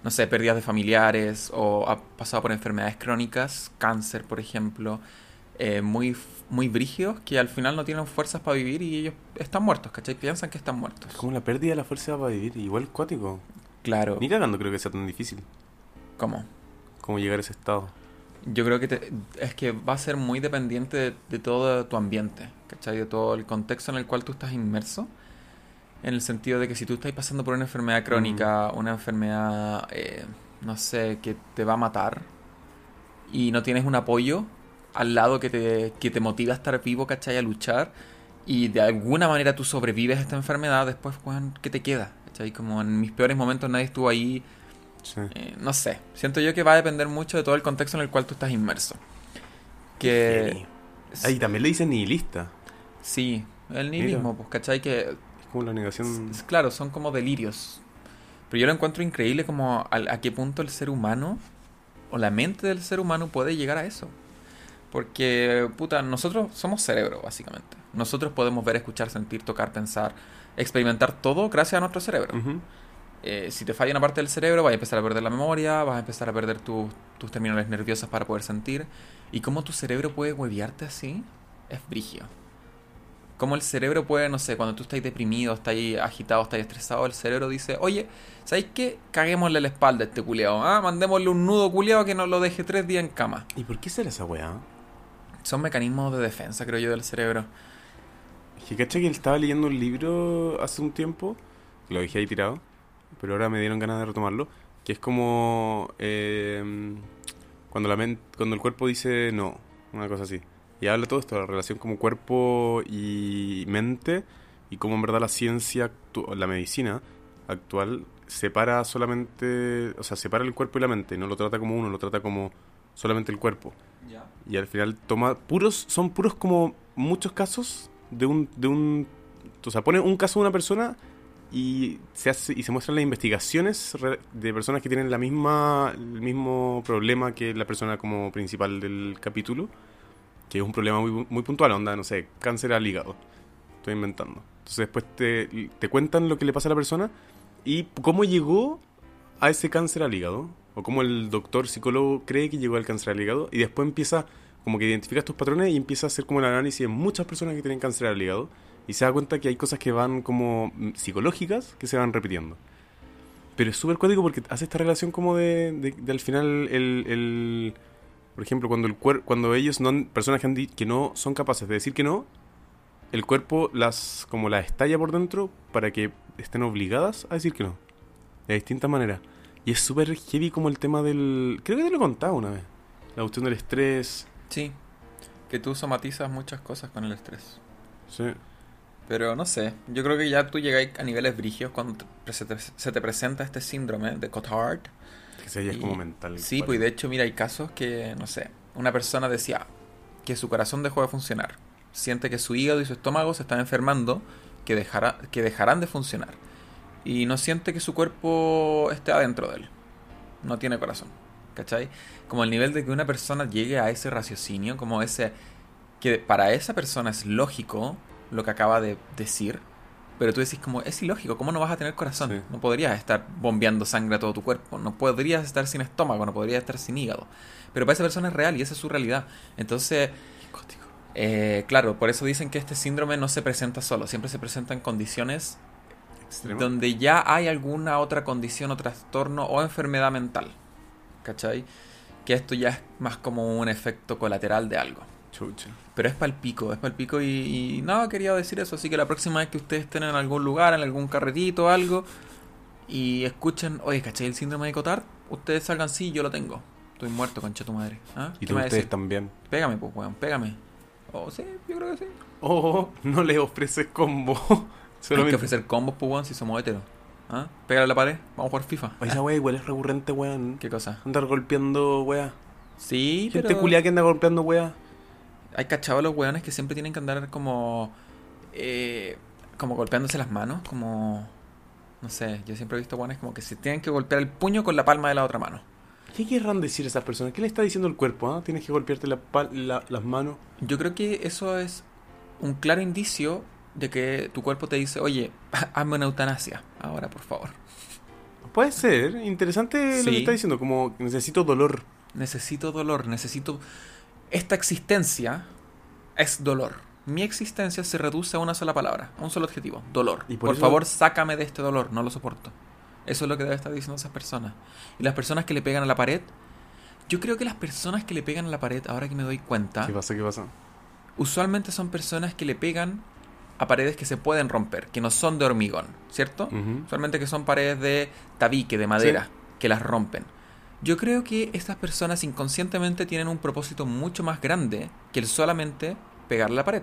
Speaker 1: no sé, pérdidas de familiares o ha pasado por enfermedades crónicas, cáncer, por ejemplo, eh, muy, muy brígidos que al final no tienen fuerzas para vivir y ellos están muertos, ¿cachai? Piensan que están muertos.
Speaker 2: Como la pérdida de la fuerza para vivir, igual cuático.
Speaker 1: Claro,
Speaker 2: Ni cagando creo que sea tan difícil
Speaker 1: ¿cómo?
Speaker 2: como llegar a ese estado.
Speaker 1: Yo creo que te- es que va a ser muy dependiente de, de todo tu ambiente, ¿cachai? De todo el contexto en el cual tú estás inmerso. En el sentido de que si tú estás pasando por una enfermedad crónica, una enfermedad, eh, no sé, que te va a matar, y no tienes un apoyo al lado que te, que te motiva a estar vivo, ¿cachai? A luchar, y de alguna manera tú sobrevives a esta enfermedad, después, weón, ¿qué te queda? ¿Cachai? Como en mis peores momentos nadie estuvo ahí,
Speaker 2: Sí.
Speaker 1: eh, no sé, siento yo que va a depender mucho de todo el contexto en el cual tú estás inmerso. Que...
Speaker 2: Ahí también le dicen nihilista.
Speaker 1: Sí, el nihilismo, pues, ¿cachai? Que,
Speaker 2: como la negación.
Speaker 1: s- claro, son como delirios. Pero yo lo encuentro increíble como al- a, qué punto el ser humano, o la mente del ser humano puede llegar a eso. Porque, puta, nosotros somos cerebro, básicamente. Nosotros podemos ver, escuchar, sentir, tocar, pensar, experimentar todo gracias a nuestro cerebro.
Speaker 2: Ujú.
Speaker 1: Eh, si te falla una parte del cerebro, vas a empezar a perder la memoria, vas a empezar a perder tu- tus terminales nerviosas para poder sentir. Y cómo tu cerebro puede hueviarte así, es brigio. Cómo el cerebro puede, no sé, cuando tú estás deprimido, estás agitado, estás estresado, el cerebro dice, oye, ¿sabéis qué? Caguémosle la espalda a este culeado, ¿ah? Mandémosle un nudo culeado que nos lo deje tres días en cama.
Speaker 2: ¿Y por qué será esa weá?
Speaker 1: Son mecanismos de defensa, creo yo, del cerebro.
Speaker 2: Que cacha que él estaba leyendo un libro hace un tiempo, lo dejé ahí tirado, pero ahora me dieron ganas de retomarlo, que es como eh, cuando la cuando el cuerpo dice no, una cosa así. Y habla todo esto, la relación como cuerpo y mente, y cómo en verdad la ciencia, la medicina actual, separa solamente, o sea, separa el cuerpo y la mente, no lo trata como uno, lo trata como solamente el cuerpo. Y al final toma puros, son puros como muchos casos de un, de un, o sea, pone un caso de una persona y se hace y se muestran las investigaciones de personas que tienen la misma, el mismo problema que la persona como principal del capítulo, que es un problema muy, muy puntual, onda, no sé, cáncer al hígado. Estoy inventando. Entonces después te, te cuentan lo que le pasa a la persona y cómo llegó a ese cáncer al hígado, o cómo el doctor psicólogo cree que llegó al cáncer al hígado, y después empieza, como que identifica estos patrones y empieza a hacer como el análisis de muchas personas que tienen cáncer al hígado, y se da cuenta que hay cosas que van como psicológicas que se van repitiendo. Pero es súper cuático porque hace esta relación como de, de- de al final el, el- por ejemplo, cuando el cuer cuando ellos no han- personas que, han que no son capaces de decir que no, el cuerpo las como las estalla por dentro para que estén obligadas a decir que no. De distintas maneras. Y es súper heavy como el tema del... Creo que te lo he contado una vez. La cuestión del estrés.
Speaker 1: Sí, que tú somatizas muchas cosas con el estrés.
Speaker 2: Sí.
Speaker 1: Pero no sé, yo creo que ya tú llegáis a niveles brigios cuando te- se, te, se te presenta este síndrome de Cotard.
Speaker 2: Que se es como mental.
Speaker 1: Sí, pues y de hecho, mira, hay casos que, no sé, una persona decía que su corazón dejó de funcionar. Siente que su hígado y su estómago se están enfermando, que, dejará, que dejarán de funcionar. Y no siente que su cuerpo esté adentro de él. No tiene corazón. ¿Cachai? Como el nivel de que una persona llegue a ese raciocinio, como ese... que para esa persona es lógico lo que acaba de decir, pero tú decís como, es ilógico, ¿cómo no vas a tener corazón?
Speaker 2: Sí.
Speaker 1: No podrías estar bombeando sangre a todo tu cuerpo, no podrías estar sin estómago, no podrías estar sin hígado. Pero para esa persona es real y esa es su realidad. Entonces, eh, claro, por eso dicen que este síndrome no se presenta solo, siempre se presenta en condiciones
Speaker 2: Extremo.
Speaker 1: donde ya hay alguna otra condición o trastorno o enfermedad mental. ¿Cachai? Que esto ya es más como un efecto colateral de algo.
Speaker 2: Chucha.
Speaker 1: Pero es palpico, es palpico y, y nada, quería decir eso. Así que la próxima vez que ustedes estén en algún lugar, en algún carretito o algo, y escuchen, oye, ¿cachai el síndrome de Cotard? Ustedes salgan, sí, yo lo tengo. Estoy muerto, concha tu madre. ¿Ah?
Speaker 2: Y
Speaker 1: ¿Qué
Speaker 2: tú, ustedes
Speaker 1: decir?
Speaker 2: también.
Speaker 1: Pégame, pues, weón, pégame. Oh, sí, yo creo que sí.
Speaker 2: Oh, no le ofreces combo. [LAUGHS]
Speaker 1: Hay que
Speaker 2: Solamente.
Speaker 1: ofrecer combos, pues, weón, si somos heteros. ¿Ah? Pégale a la pared, vamos a jugar FIFA.
Speaker 2: Oye, esa wea igual es recurrente, weón.
Speaker 1: ¿Qué cosa?
Speaker 2: Andar golpeando wea.
Speaker 1: Sí,
Speaker 2: Gente
Speaker 1: pero...
Speaker 2: culiada que anda golpeando wea.
Speaker 1: Hay cachado los weones que siempre tienen que andar como. eh, como golpeándose las manos, como. No sé, yo siempre he visto weones como que se tienen que golpear el puño con la palma de la otra mano.
Speaker 2: ¿Qué querrán decir esas personas? ¿Qué le está diciendo el cuerpo? ah? Tienes que golpearte la pal- la- las manos.
Speaker 1: Yo creo que eso es un claro indicio de que tu cuerpo te dice, oye, [LAUGHS] hazme una eutanasia, ahora por favor.
Speaker 2: Puede ser. Interesante lo que está diciendo. Como necesito dolor.
Speaker 1: Necesito dolor, necesito... Esta existencia es dolor. Mi existencia se reduce a una sola palabra, a un solo adjetivo, dolor.
Speaker 2: Y por
Speaker 1: favor, sácame de este dolor, no lo soporto. Eso es lo que debe estar diciendo esas personas. Y las personas que le pegan a la pared, yo creo que las personas que le pegan a la pared, ahora que me doy cuenta,
Speaker 2: ¿Qué pasa? ¿Qué pasa?
Speaker 1: usualmente son personas que le pegan a paredes que se pueden romper, que no son de hormigón, ¿cierto? Usualmente que son paredes de tabique, de madera, que las rompen. Yo creo que estas personas inconscientemente tienen un propósito mucho más grande que el solamente pegarle a la pared.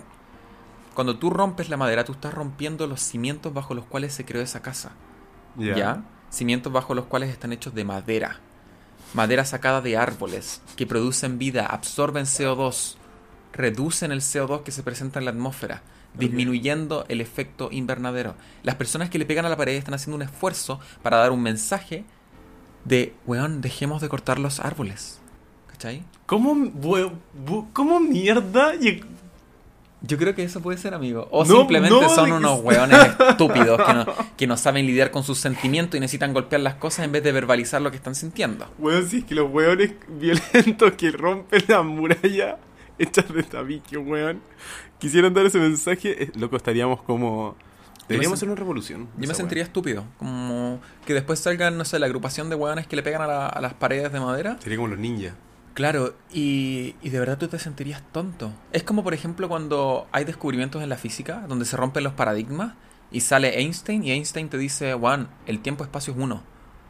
Speaker 1: Cuando tú rompes la madera, tú estás rompiendo los cimientos bajo los cuales se creó esa casa.
Speaker 2: ¿Ya?
Speaker 1: Cimientos bajo los cuales están hechos de madera. Madera sacada de árboles que producen vida, absorben CO2, reducen el CO2 que se presenta en la atmósfera, disminuyendo el efecto invernadero. Las personas que le pegan a la pared están haciendo un esfuerzo para dar un mensaje de, weón, dejemos de cortar los árboles. ¿Cachai?
Speaker 2: ¿Cómo, bu- ¿Cómo mierda?
Speaker 1: Yo creo que eso puede ser, amigo. O
Speaker 2: No,
Speaker 1: simplemente
Speaker 2: no,
Speaker 1: son unos [LAUGHS] weones estúpidos que no, que no saben lidiar con sus sentimientos y necesitan golpear las cosas en vez de verbalizar lo que están sintiendo.
Speaker 2: Weón, si es que los weones violentos que rompen la muralla hechas de tabique, weón, quisieran dar ese mensaje, eh, loco, estaríamos como... Deberíamos hacer una revolución.
Speaker 1: Yo me sentiría estúpido. Como que después salgan, no sé, la agrupación de weones que le pegan a, la- a las paredes de madera.
Speaker 2: Sería como los ninjas.
Speaker 1: Claro, y, y de verdad tú te sentirías tonto. Es como, por ejemplo, cuando hay descubrimientos en la física donde se rompen los paradigmas y sale Einstein y Einstein te dice, Juan, el tiempo-espacio es uno.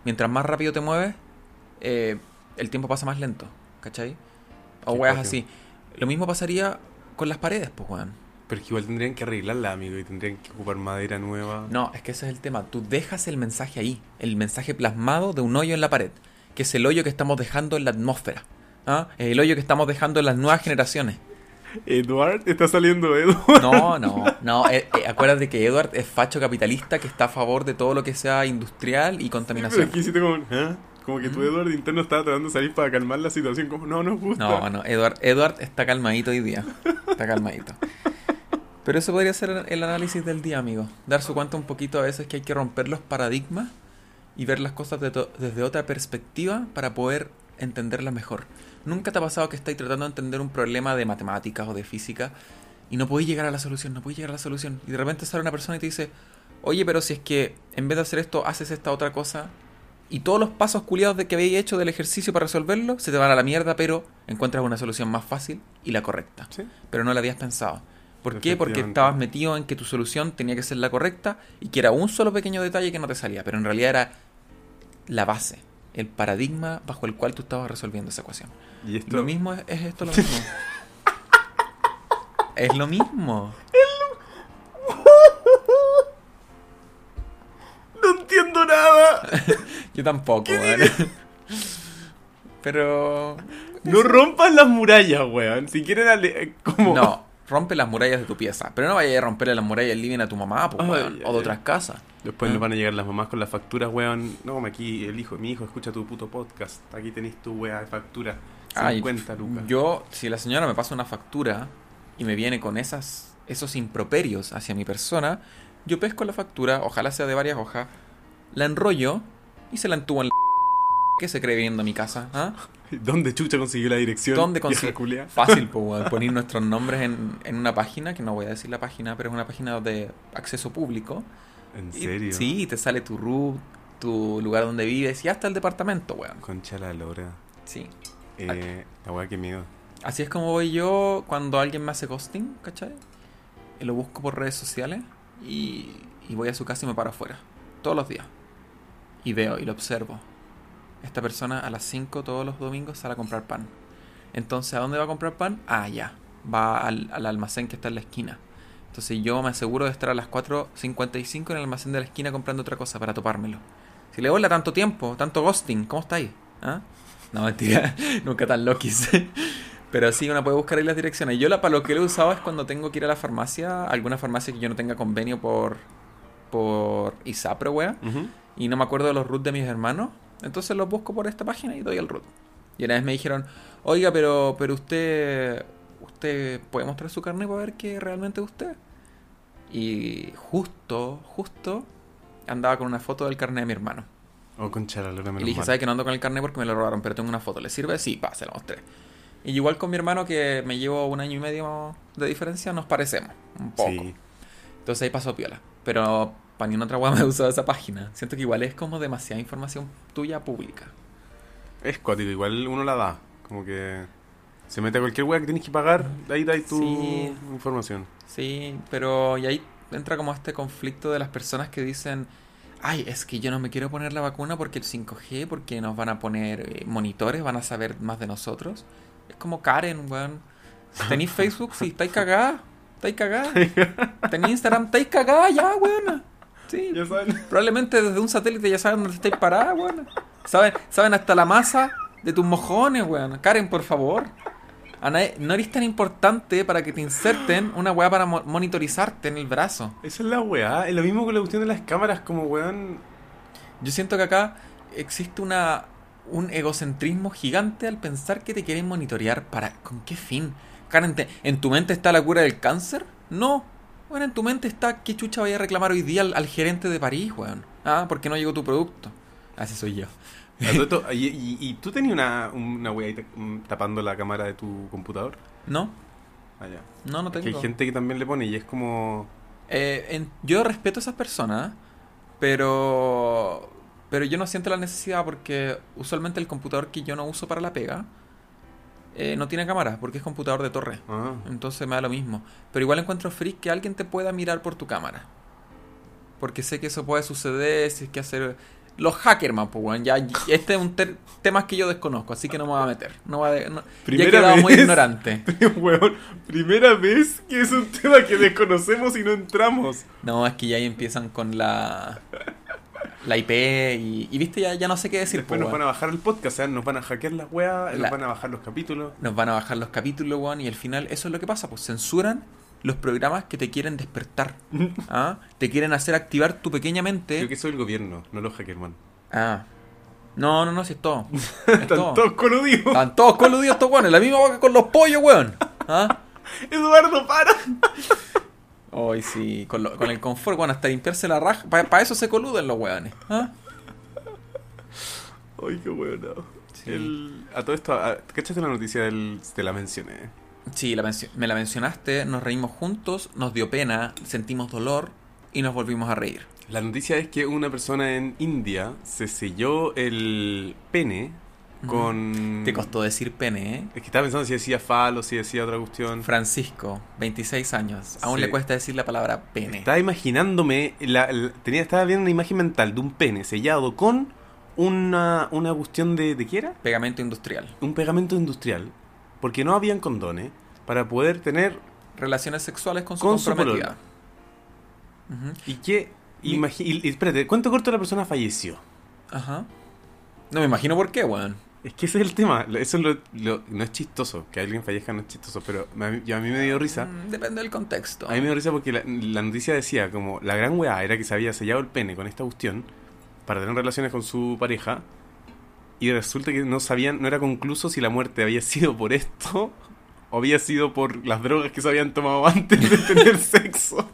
Speaker 1: Mientras más rápido te mueves, eh, el tiempo pasa más lento. ¿Cachai? O weas así. Lo mismo pasaría con las paredes, pues, weón.
Speaker 2: Pero es que igual tendrían que arreglarla, amigo, y tendrían que ocupar madera nueva.
Speaker 1: No, es que ese es el tema. Tú dejas el mensaje ahí, el mensaje plasmado de un hoyo en la pared, que es el hoyo que estamos dejando en la atmósfera. ¿ah? Es el hoyo que estamos dejando en las nuevas generaciones.
Speaker 2: Edward, está saliendo Edward.
Speaker 1: No, no, no. eh, eh, acuérdate que Edward es facho capitalista que está a favor de todo lo que sea industrial y
Speaker 2: Pero
Speaker 1: contaminación.
Speaker 2: aquí hiciste como, ¿ah? Como que tu Edward interno estaba tratando de salir para calmar la situación. Como, no, nos gusta.
Speaker 1: No, no, Edward, Edward está calmadito hoy día. Está calmadito. Pero eso podría ser el análisis del día, amigo. Darse cuenta un poquito a veces que hay que romper los paradigmas y ver las cosas de desde otra perspectiva para poder entenderlas mejor. ¿Nunca te ha pasado que estáis tratando de entender un problema de matemáticas o de física y no podéis llegar a la solución, no podéis llegar a la solución? Y de repente sale una persona y te dice, oye, pero si es que en vez de hacer esto, haces esta otra cosa, y todos los pasos culiados de que habéis hecho del ejercicio para resolverlo se te van a la mierda, pero encuentras una solución más fácil y la correcta.
Speaker 2: Sí.
Speaker 1: Pero no la habías pensado. ¿Por qué? Porque estabas metido en que tu solución tenía que ser la correcta y que era un solo pequeño detalle que no te salía, pero en realidad era la base, el paradigma bajo el cual tú estabas resolviendo esa ecuación.
Speaker 2: Y esto...
Speaker 1: Lo mismo es, es esto lo mismo. [LAUGHS] es lo mismo. [LAUGHS]
Speaker 2: No entiendo nada. [LAUGHS]
Speaker 1: Yo tampoco, weón. Pero
Speaker 2: No rompan las murallas, weón. Si quieren ale- eh, como...
Speaker 1: No, rompe las murallas de tu pieza. Pero no vayas a romperle las murallas del living a tu mamá, pues,
Speaker 2: Ay,
Speaker 1: weón,
Speaker 2: ay,
Speaker 1: o de
Speaker 2: ay.
Speaker 1: otras casas.
Speaker 2: Después nos van a llegar las mamás con las facturas, weón. No, aquí el hijo, mi hijo escucha tu puto podcast. Aquí tenéis tu weá de factura.
Speaker 1: Ay,
Speaker 2: 50 lucas.
Speaker 1: Yo, si la señora me pasa una factura y me viene con esas, esos improperios hacia mi persona, yo pesco la factura, ojalá sea de varias hojas, la enrollo y se la entubo en la que se cree viendo a mi casa. ¿ah? [LAUGHS]
Speaker 2: ¿Dónde chucha consiguió la dirección?
Speaker 1: ¿Dónde
Speaker 2: culia? [LAUGHS]
Speaker 1: Fácil, weón, [LAUGHS] poner nuestros nombres en, en una página, que no voy a decir la página, pero es una página de acceso público.
Speaker 2: ¿En
Speaker 1: Y-
Speaker 2: serio?
Speaker 1: sí, te sale tu root, tu lugar donde vives y hasta el departamento, weón.
Speaker 2: Concha la lora.
Speaker 1: Sí.
Speaker 2: Eh, la weá que miedo.
Speaker 1: Así es como voy yo cuando alguien me hace ghosting, ¿cachai? Y lo busco por redes sociales y, y voy a su casa y me paro afuera. Todos los días. Y veo y lo observo. Esta persona a las 5 todos los domingos sale a comprar pan. Entonces, ¿a dónde va a comprar pan? Ah, ya. Va al, al almacén que está en la esquina. Entonces yo me aseguro de estar a las 4.55 en el almacén de la esquina comprando otra cosa para topármelo. Si le hola tanto tiempo, tanto ghosting, ¿cómo estáis? ¿Ah? No, mentira, [LAUGHS] nunca tan loquis. [LAUGHS] Pero sí, uno puede buscar ahí las direcciones. Yo la, para lo que lo he usado es cuando tengo que ir a la farmacia, alguna farmacia que yo no tenga convenio por, por ISAPRE, wea, y no me acuerdo de los root de mis hermanos. Entonces los busco por esta página y doy el root. Y una vez me dijeron, oiga, pero, pero usted, usted puede mostrar su carnet para ver que realmente es usted. Y justo, justo, andaba con una foto del carnet de mi hermano.
Speaker 2: Oh, concha la lora,
Speaker 1: Y le dije. ¿sabes que no ando con el carnet porque me lo robaron? Pero tengo una foto. ¿Le sirve? Sí, pa, se la mostré. Y igual con mi hermano, que me llevo un año y medio de diferencia, nos parecemos un poco.
Speaker 2: Sí.
Speaker 1: Entonces ahí pasó piola. Pero para ni una otra weá me he usado esa página. Siento que igual es como demasiada información tuya pública.
Speaker 2: Es cuático, igual uno la da. Como que se mete a cualquier wea que tienes que pagar, ahí da tu
Speaker 1: Sí.
Speaker 2: información.
Speaker 1: Sí, pero y ahí entra como este conflicto de las personas que dicen, ay, es que yo no me quiero poner la vacuna porque el 5G, porque nos van a poner eh, monitores, van a saber más de nosotros. Es como Karen, weón. Si tenéis [LAUGHS] Facebook, sí, estáis cagada. Estáis cagada. [LAUGHS] Tenéis Instagram, estáis cagada ya, weón. Sí.
Speaker 2: Ya saben.
Speaker 1: Probablemente desde un satélite ya saben dónde estáis parada, weón. Saben, saben hasta la masa de tus mojones, weón. Karen, por favor. Nadie- no eres tan importante para que te inserten una weá para mo- monitorizarte en el brazo.
Speaker 2: Esa es la weá. Es lo mismo con la cuestión de las cámaras, como weón.
Speaker 1: Yo siento que acá existe una un egocentrismo gigante al pensar que te quieren monitorear para ¿con qué fin? Karen, ¿te- ¿en tu mente está la cura del cáncer? No. Bueno, en tu mente está qué chucha vaya a reclamar hoy día al, al gerente de París, weón. Ah, porque no llegó tu producto. Así soy yo. [LAUGHS]
Speaker 2: Y, y- y tú tenías una, una weá ahí mm, tapando la cámara de tu computador?
Speaker 1: ¿No?
Speaker 2: Ah, ya.
Speaker 1: No, no
Speaker 2: Es que
Speaker 1: tengo.
Speaker 2: hay gente que también le pone y es como.
Speaker 1: Eh, en- yo respeto a esas personas, pero pero yo no siento la necesidad porque usualmente el computador que yo no uso para la pega eh, no tiene cámara porque es computador de torre.
Speaker 2: Ah,
Speaker 1: Entonces me da lo mismo. Pero igual encuentro freak que alguien te pueda mirar por tu cámara. Porque sé que eso puede suceder si es que hacer... Los hackers, man, pues, weón. Ya, este es un ter- tema que yo desconozco, así que no me voy a meter. No voy a- no- ya he
Speaker 2: Primera
Speaker 1: quedado muy
Speaker 2: vez.
Speaker 1: ignorante. [LAUGHS]
Speaker 2: weón, primera vez que es un tema que desconocemos y no entramos.
Speaker 1: No, es que ya ahí empiezan con la... La IP y, y viste, ya, ya no sé qué decir.
Speaker 2: Después nos van a bajar el podcast, o sea, nos van a hackear las weas, nos van a bajar los capítulos.
Speaker 1: Nos van a bajar los capítulos, weón, y al final eso es lo que pasa, pues censuran los programas que te quieren despertar. [LAUGHS] ¿ah? Te quieren hacer activar tu pequeña mente.
Speaker 2: Yo que soy el gobierno, no los hackers, man.
Speaker 1: Ah. No, no, no, si es todo. [LAUGHS] Es
Speaker 2: Están
Speaker 1: todo.
Speaker 2: todos coludidos.
Speaker 1: Están todos coludidos estos weones, la misma boca con los pollos, weón. ¿Ah? [LAUGHS]
Speaker 2: Eduardo, para.
Speaker 1: Hoy sí, con, lo- con el confort, weón, hasta limpiarse la raja. Para eso se coluden los weones. ¿Ah?
Speaker 2: Ay, qué bueno.
Speaker 1: Sí.
Speaker 2: El- a todo esto, a- ¿cachaste la noticia del, te la mencioné?
Speaker 1: Sí, la mencio- me la mencionaste, nos reímos juntos, nos dio pena, sentimos dolor y nos volvimos a reír.
Speaker 2: La noticia es que una persona en India se selló el pene con...
Speaker 1: Te costó decir pene, ¿eh?
Speaker 2: Es que estaba pensando si decía falo, si decía otra cuestión.
Speaker 1: Francisco, 26 años. Aún
Speaker 2: Sí.
Speaker 1: le cuesta decir la palabra pene.
Speaker 2: Estaba imaginándome, la, la- tenía, estaba viendo una imagen mental de un pene sellado con una, una cuestión de... ¿De qué era?
Speaker 1: Pegamento industrial.
Speaker 2: Un pegamento industrial. Porque no habían condones para poder tener...
Speaker 1: Relaciones sexuales con su
Speaker 2: Con su
Speaker 1: comprometida.
Speaker 2: ¿Y qué?
Speaker 1: Y-
Speaker 2: y, y espérate, ¿cuánto corto la persona falleció?
Speaker 1: Ajá. No me imagino por qué, weón.
Speaker 2: Es que ese es el tema. Eso es lo, lo- no es chistoso. Que alguien fallezca no es chistoso. Pero a mí, yo- a mí me dio risa.
Speaker 1: Mm, Depende del contexto.
Speaker 2: A mí me dio risa porque la, la noticia decía como la gran weá era que se había sellado el pene con esta cuestión para tener relaciones con su pareja y resulta que no sabían, no era concluso si la muerte había sido por esto o había sido por las drogas que se habían tomado antes de tener [LAUGHS] sexo.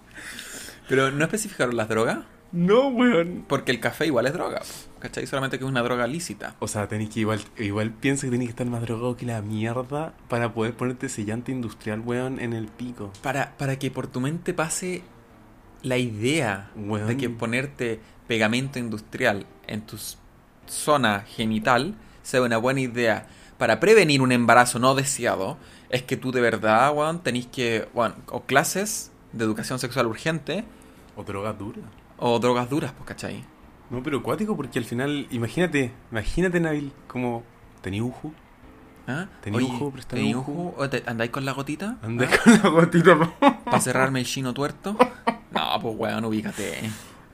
Speaker 1: Pero no especificaron las drogas,
Speaker 2: No, weón.
Speaker 1: porque el café igual es droga. ¿Cachai? Solamente que es una droga lícita.
Speaker 2: O sea, tenés que igual, igual pienso que tenés que estar más drogado que la mierda para poder ponerte sellante industrial, weón, en el pico.
Speaker 1: Para, para que por tu mente pase la idea
Speaker 2: Weón.
Speaker 1: de que ponerte pegamento industrial en tu zona genital sea una buena idea para prevenir un embarazo no deseado, es que tú de verdad, weón, tenés que, weón, o clases de educación sexual urgente
Speaker 2: O droga dura.
Speaker 1: O drogas duras, pues, ¿cachai?
Speaker 2: No, pero acuático porque al final, imagínate, imagínate, Nabil, como tenía
Speaker 1: ¿Ah?
Speaker 2: ¿Tenía un jugo? Préstame
Speaker 1: ¿tenía
Speaker 2: un
Speaker 1: jugo? ¿O te- ¿Andáis con la gotita?
Speaker 2: Andé con la gotita.
Speaker 1: ¿Para cerrarme el chino tuerto? No, pues weón, ubícate.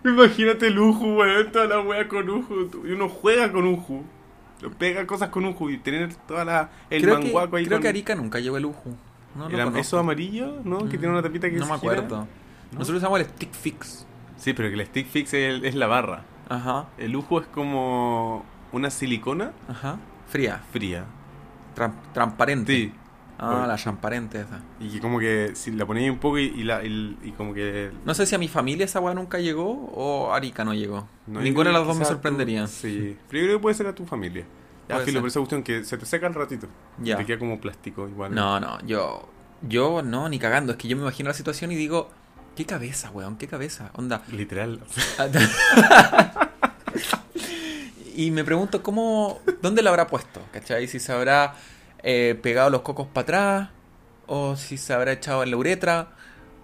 Speaker 2: Imagínate el Uju, weón, toda la wea con Uju. Y uno juega con Uju. Pega cosas con Uju y tener toda la. El
Speaker 1: creo
Speaker 2: manguaco
Speaker 1: que,
Speaker 2: ahí
Speaker 1: creo
Speaker 2: con.
Speaker 1: que Arica nunca llevó el Uju. No lo
Speaker 2: el
Speaker 1: conozco.
Speaker 2: eso amarillo, ¿no? Que tiene una tapita que
Speaker 1: No
Speaker 2: se
Speaker 1: me
Speaker 2: gira.
Speaker 1: acuerdo.
Speaker 2: ¿No?
Speaker 1: Nosotros usamos el stick fix.
Speaker 2: Sí, pero que el stick fix es, la barra.
Speaker 1: Ajá,
Speaker 2: El Uju es como una silicona
Speaker 1: ajá. Fría,
Speaker 2: fría.
Speaker 1: tran- transparente.
Speaker 2: Sí.
Speaker 1: Ah,
Speaker 2: Bueno.
Speaker 1: la transparente esa.
Speaker 2: Y que como que si la ponéis un poco y, y la, y, y como que...
Speaker 1: No sé si a mi familia esa weá nunca llegó o Arica no llegó.
Speaker 2: no,
Speaker 1: Ninguna de las dos me sorprendería.
Speaker 2: sí. Pero yo creo que puede ser a tu familia. Ya, filo, por esa cuestión que se te seca al ratito.
Speaker 1: Ya.
Speaker 2: Te queda como plástico igual.
Speaker 1: No, no, yo. Yo no, ni cagando. Es que yo me imagino la situación y digo, ¿qué cabeza, weón? ¿Qué cabeza? Onda.
Speaker 2: Literal. [LAUGHS]
Speaker 1: y me pregunto, ¿cómo. ¿Dónde la habrá puesto? ¿Cachai? Si se habrá eh, pegado los cocos para atrás, o si se habrá echado en la uretra,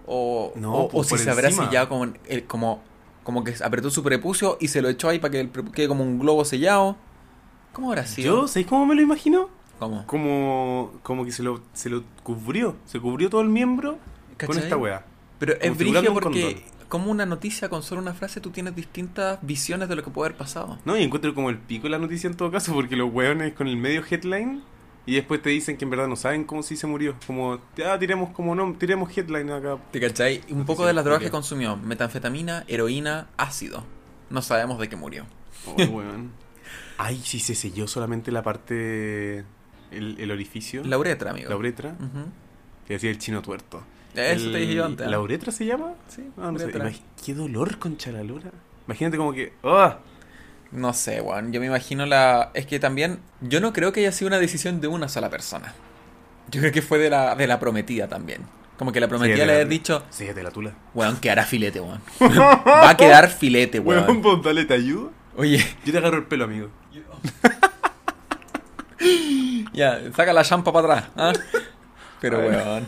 Speaker 1: o,
Speaker 2: No,
Speaker 1: o, o
Speaker 2: pues
Speaker 1: si se habrá sellado como, el, como, como que apretó su prepucio y se lo echó ahí para que el quede como un globo sellado. ¿Cómo habrá sido?
Speaker 2: ¿Yo? ¿Sabéis cómo me lo imagino?
Speaker 1: ¿Cómo?
Speaker 2: Como, como que se lo, se lo cubrió. Se cubrió todo el miembro con esta weá.
Speaker 1: Pero
Speaker 2: Como
Speaker 1: es
Speaker 2: un
Speaker 1: porque como una noticia con solo una frase tú tienes distintas visiones de lo que puede haber pasado.
Speaker 2: No, y encuentro como el pico la noticia en todo caso, porque los weones con el medio headline y después te dicen que en verdad no saben cómo si se murió. Como, ya tiremos como no, tiremos headline acá.
Speaker 1: ¿Te cachai? Un poco de las drogas que consumió. Metanfetamina, heroína, ácido. No sabemos de qué murió.
Speaker 2: Oh, [LAUGHS] weón. Ay, si se selló solamente la parte, el, el orificio,
Speaker 1: La uretra, amigo.
Speaker 2: la uretra, que decía el chino tuerto.
Speaker 1: Eso
Speaker 2: El-
Speaker 1: te dije yo antes. ¿eh?
Speaker 2: ¿La uretra se llama?
Speaker 1: Sí,
Speaker 2: no sé. Qué dolor con chalalura. Imagínate como que, ¡ah!
Speaker 1: No sé, weón. Yo me imagino la. Es que también. Yo no creo que haya sido una decisión de una sola persona. Yo creo que fue de la, de la prometida también. Como que la prometida
Speaker 2: Sí,
Speaker 1: le
Speaker 2: de
Speaker 1: había
Speaker 2: la-
Speaker 1: dicho,
Speaker 2: Séllate la tula.
Speaker 1: weón, quedará filete, weón. [LAUGHS] Va a quedar filete,
Speaker 2: Weón,
Speaker 1: weón.
Speaker 2: dale, te ayudo.
Speaker 1: Oye,
Speaker 2: Yo te agarro el pelo, amigo. [LAUGHS]
Speaker 1: ya, saca la champa para atrás. ¿ah? Pero, weón.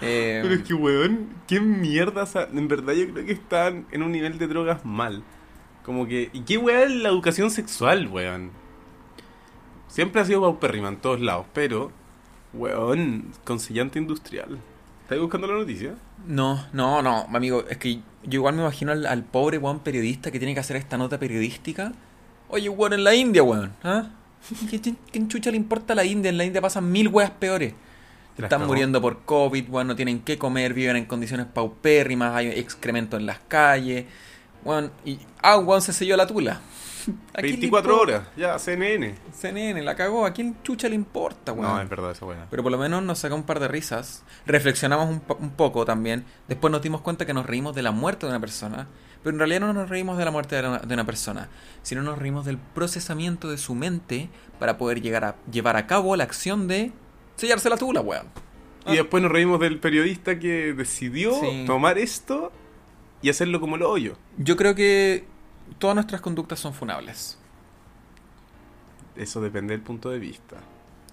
Speaker 1: Eh,
Speaker 2: Pero es que, weón, qué mierda. o sea, en verdad, yo creo que están en un nivel de drogas mal. Como que. ¿Y qué weón es la educación sexual, weón? Siempre ha sido paupérrima en todos lados, pero. Weón, con sellante industrial. ¿Estás buscando la noticia?
Speaker 1: No, no, no, amigo, es que yo igual me imagino al, al pobre weón periodista que tiene que hacer esta nota periodística. Oye, weón, en la India, weón. ¿Ah? ¿Qué, qué, qué chucha le importa a la India? En la India pasan mil weas peores. Están muriendo por COVID, weón, no tienen qué comer, viven en condiciones paupérrimas, hay excremento en las calles. Weón, y. Ah, weón se selló la tula. [LAUGHS] ¿A quién le
Speaker 2: 24
Speaker 1: importa?
Speaker 2: horas, ya, CNN.
Speaker 1: CNN, la cagó. ¿A quién chucha le importa, weón?
Speaker 2: No, es verdad, esa weá.
Speaker 1: Pero por lo menos nos saca un par de risas. Reflexionamos un, un poco también. Después nos dimos cuenta que nos reímos de la muerte de una persona. Pero en realidad no nos reímos de la muerte de, la- de una persona. Sino nos reímos del procesamiento de su mente para poder llegar a llevar a cabo la acción de sellarse la tula, weón.
Speaker 2: Y después nos reímos del periodista que decidió
Speaker 1: Sí.
Speaker 2: tomar esto y hacerlo como lo hoyo.
Speaker 1: Yo creo que todas nuestras conductas son funables.
Speaker 2: Eso depende del punto de vista.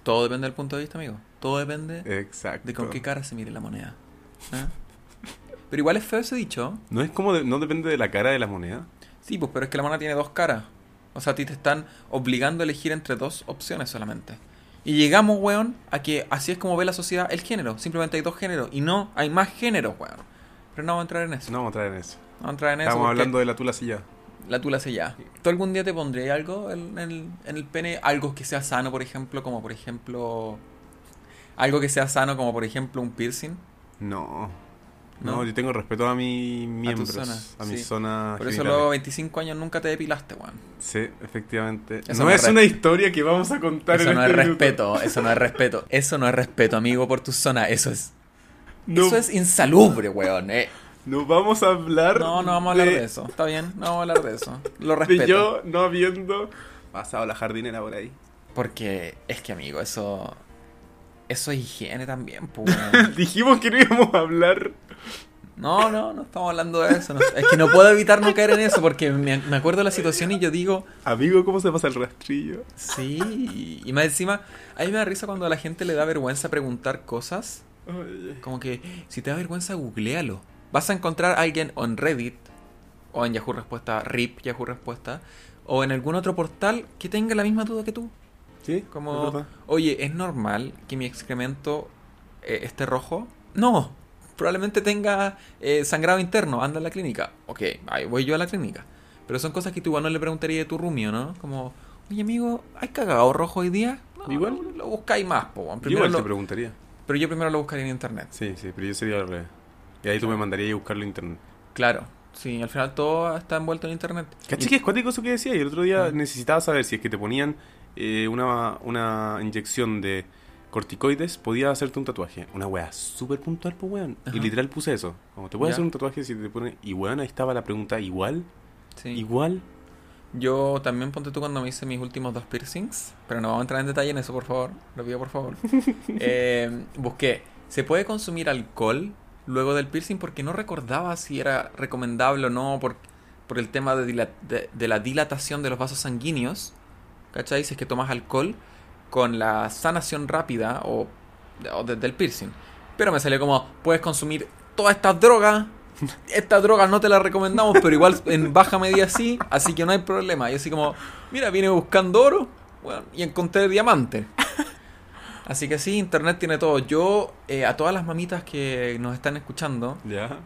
Speaker 1: Todo depende del punto de vista, amigo. Todo depende
Speaker 2: Exacto.
Speaker 1: de con qué cara se mire la moneda. ¿Ah? Pero igual es feo ese dicho.
Speaker 2: No es como de- no depende de la cara de la moneda.
Speaker 1: Sí, pues, pero es que la moneda tiene dos caras. O sea, a ti te están obligando a elegir entre dos opciones solamente. Y llegamos, weón, a que así es como ve la sociedad el género. Simplemente hay dos géneros. Y no, hay más géneros, weón. Pero no vamos a entrar en eso.
Speaker 2: No vamos a entrar en eso.
Speaker 1: No vamos a entrar en.
Speaker 2: Estamos hablando de la tula silla.
Speaker 1: La tula ya. ¿Tú algún día te pondrías algo en el, en el pene? Algo que sea sano, por ejemplo, como por ejemplo... Algo que sea sano, como por ejemplo un piercing.
Speaker 2: No. No,
Speaker 1: ¿No?
Speaker 2: yo tengo respeto a mis miembros.
Speaker 1: zona,
Speaker 2: a mi
Speaker 1: sí.
Speaker 2: zona.
Speaker 1: Por eso luego 25 años nunca te depilaste, weón.
Speaker 2: Sí, efectivamente.
Speaker 1: Eso
Speaker 2: no
Speaker 1: no
Speaker 2: es
Speaker 1: es
Speaker 2: una historia que vamos a contar
Speaker 1: Eso
Speaker 2: en
Speaker 1: no es
Speaker 2: este minuto.
Speaker 1: respeto, eso no es respeto. Eso no es respeto, amigo, por tu zona. Eso es...
Speaker 2: No,
Speaker 1: Eso es insalubre, weón. eh.
Speaker 2: no vamos a hablar.
Speaker 1: No, no vamos a hablar de eso. Está bien, no vamos a hablar de eso. Lo
Speaker 2: De
Speaker 1: respeto.
Speaker 2: yo no habiendo pasado la jardinera por ahí.
Speaker 1: Porque es que, amigo, eso. Eso es higiene también, pues. [LAUGHS]
Speaker 2: Dijimos que no íbamos a hablar.
Speaker 1: No, no, no estamos hablando de eso. no- Es que no puedo evitar no caer en eso porque me, me acuerdo de la situación y yo digo,
Speaker 2: Amigo, ¿cómo se pasa el rastrillo?
Speaker 1: sí. Y más encima, a mí me da risa cuando a la gente le da vergüenza preguntar cosas. Como que, si te da vergüenza, googlealo. Vas a encontrar a alguien en Reddit, o en Yahoo Respuesta, RIP Yahoo Respuesta, o en algún otro portal que tenga la misma duda que tú.
Speaker 2: Sí,
Speaker 1: Como,
Speaker 2: es
Speaker 1: oye, ¿es normal que mi excremento eh, esté rojo? No, probablemente tenga eh, sangrado interno, anda a la clínica. Ok, ahí voy yo a la clínica. Pero son cosas que tú igual no le preguntarías de tu rumio, ¿no? Como, oye amigo, ¿hay cagado rojo hoy día? No,
Speaker 2: Igual.
Speaker 1: Lo, lo buscáis más, po.
Speaker 2: Yo
Speaker 1: Primero
Speaker 2: igual te preguntaría.
Speaker 1: pero yo primero lo buscaría en internet.
Speaker 2: Sí, sí, pero yo sería al revés. Y ahí tú me mandarías a buscarlo en internet.
Speaker 1: Claro, sí, al final todo está envuelto en internet.
Speaker 2: ¿Cachai
Speaker 1: Y-
Speaker 2: que es cuático eso que decía? Y el otro día
Speaker 1: Ah.
Speaker 2: necesitaba saber si es que te ponían eh, una, una inyección de corticoides, podía hacerte un tatuaje. Una wea súper puntual, pues weón. Y literal puse eso. Como te puedes hacer un tatuaje si te pone. Y weón, ahí estaba la pregunta, ¿igual?
Speaker 1: sí.
Speaker 2: ¿Igual?
Speaker 1: Yo también ponte tú cuando me hice mis últimos dos piercings, pero no vamos a entrar en detalle en eso, por favor. Lo pido, por favor. [LAUGHS] Eh, busqué, ¿se puede consumir alcohol luego del piercing? Porque no recordaba si era recomendable o no por, por el tema de, de- de la dilatación de los vasos sanguíneos. ¿Cachai? Si es que tomas alcohol con la sanación rápida o, o desde el piercing. Pero me salió como, puedes consumir todas estas drogas. Estas drogas no te las recomendamos, pero igual en baja medida sí, así que no hay problema. Y así como, mira, vine buscando oro bueno, y encontré diamante. Así que sí, internet tiene todo. Yo, eh, a todas las mamitas que nos están escuchando,
Speaker 2: Ya.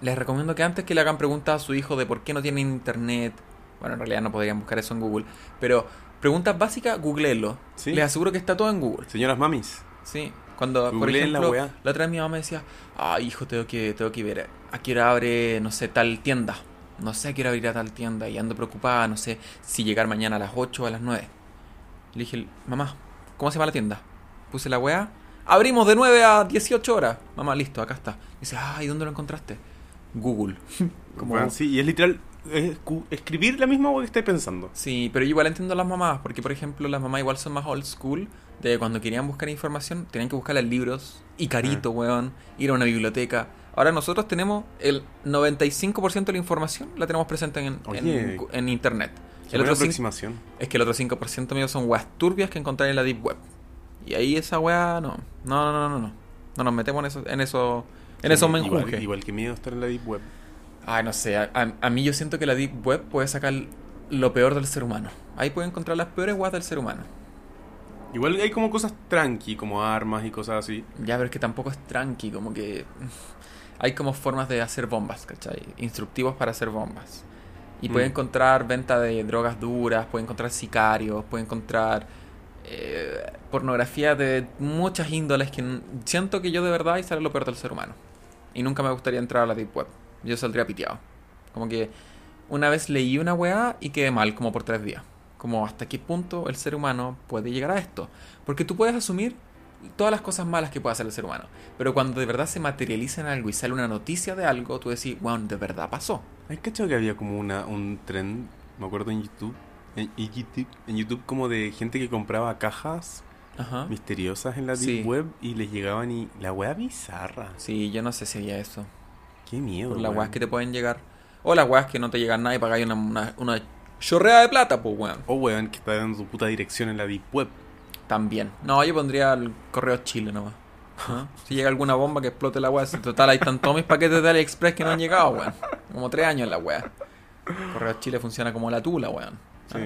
Speaker 1: les recomiendo que antes que le hagan preguntas a su hijo de por qué no tienen internet, bueno, en realidad no podrían buscar eso en Google, pero preguntas básicas, googleenlo.
Speaker 2: Sí.
Speaker 1: Les aseguro que está todo en Google.
Speaker 2: Señoras mamis.
Speaker 1: Sí, cuando, por
Speaker 2: Googleen la
Speaker 1: ejemplo,
Speaker 2: weá.
Speaker 1: la otra vez mi mamá me decía, ay, hijo, tengo que, tengo que ver a qué hora abre, no sé, tal tienda. No sé a qué hora abrirá tal tienda y ando preocupada, no sé si llegar mañana a las 8 o a las 9. Le dije, mamá, ¿cómo se llama la tienda? Puse la weá. Abrimos de 9 a 18 horas. Mamá, listo, acá está. Dice, ay, ¿dónde lo encontraste? Google. [LAUGHS] Como-
Speaker 2: sí, y es literal escribir la misma wea que estáis pensando.
Speaker 1: Sí, pero yo igual entiendo a las mamás, porque por ejemplo las mamás igual son más old school, de cuando querían buscar información, tenían que buscarla en libros, y carito, weón, ir a una biblioteca. Ahora nosotros tenemos el 95% de la información, la tenemos presente en, en, internet. El otro
Speaker 2: aproximación.
Speaker 1: es que el otro 5% mío son weas turbias que encontrar en la deep web. Y ahí esa wea no. No, no, no, no. No, no nos metemos en eso, en eso, en esos
Speaker 2: igual,
Speaker 1: menjunjes.
Speaker 2: igual que miedo estar en la deep web.
Speaker 1: Ay, no sé, a, a- a mí yo siento que la Deep Web puede sacar lo peor del ser humano. Ahí puede encontrar las peores weas del ser humano.
Speaker 2: Igual hay como cosas tranqui, como armas y cosas así.
Speaker 1: Ya, pero es que tampoco es tranqui, como que... [LAUGHS] Hay como formas de hacer bombas, ¿cachai? Instructivos para hacer bombas. Y puede
Speaker 2: Mm.
Speaker 1: encontrar venta de drogas duras, puede encontrar sicarios, puede encontrar eh, pornografía de muchas índoles que siento que yo de verdad ahí sale lo peor del ser humano. Y nunca me gustaría entrar a la Deep Web. Yo saldría piteado. Como que una vez leí una weá y quedé mal como por tres días. Como hasta qué punto el ser humano puede llegar a esto. Porque tú puedes asumir todas las cosas malas que puede hacer el ser humano. Pero cuando de verdad se materializa en algo y sale una noticia de algo, tú decís, wow, de verdad pasó.
Speaker 2: ¿Hay cachado que había como una, un trend, me acuerdo en YouTube, en, en YouTube, en YouTube como de gente que compraba cajas
Speaker 1: Ajá.
Speaker 2: misteriosas en la Deep. Web y les llegaban y... La wea bizarra.
Speaker 1: Sí, yo no sé si había eso.
Speaker 2: Qué miedo.
Speaker 1: Por las weas que te pueden llegar. O las weas que no te llegan nada y pagáis una, una, una chorrea de plata, pues weón.
Speaker 2: O weón que está dando su puta dirección en la Deep Web.
Speaker 1: También. No, yo pondría el correo Chile nomás. [LAUGHS] ¿Ah? Si llega alguna bomba que explote la wea. si Total, ahí están todos mis paquetes de AliExpress que no han llegado, weón. Como tres años en la wea. Correo Chile funciona como la tula, weón.
Speaker 2: Sí.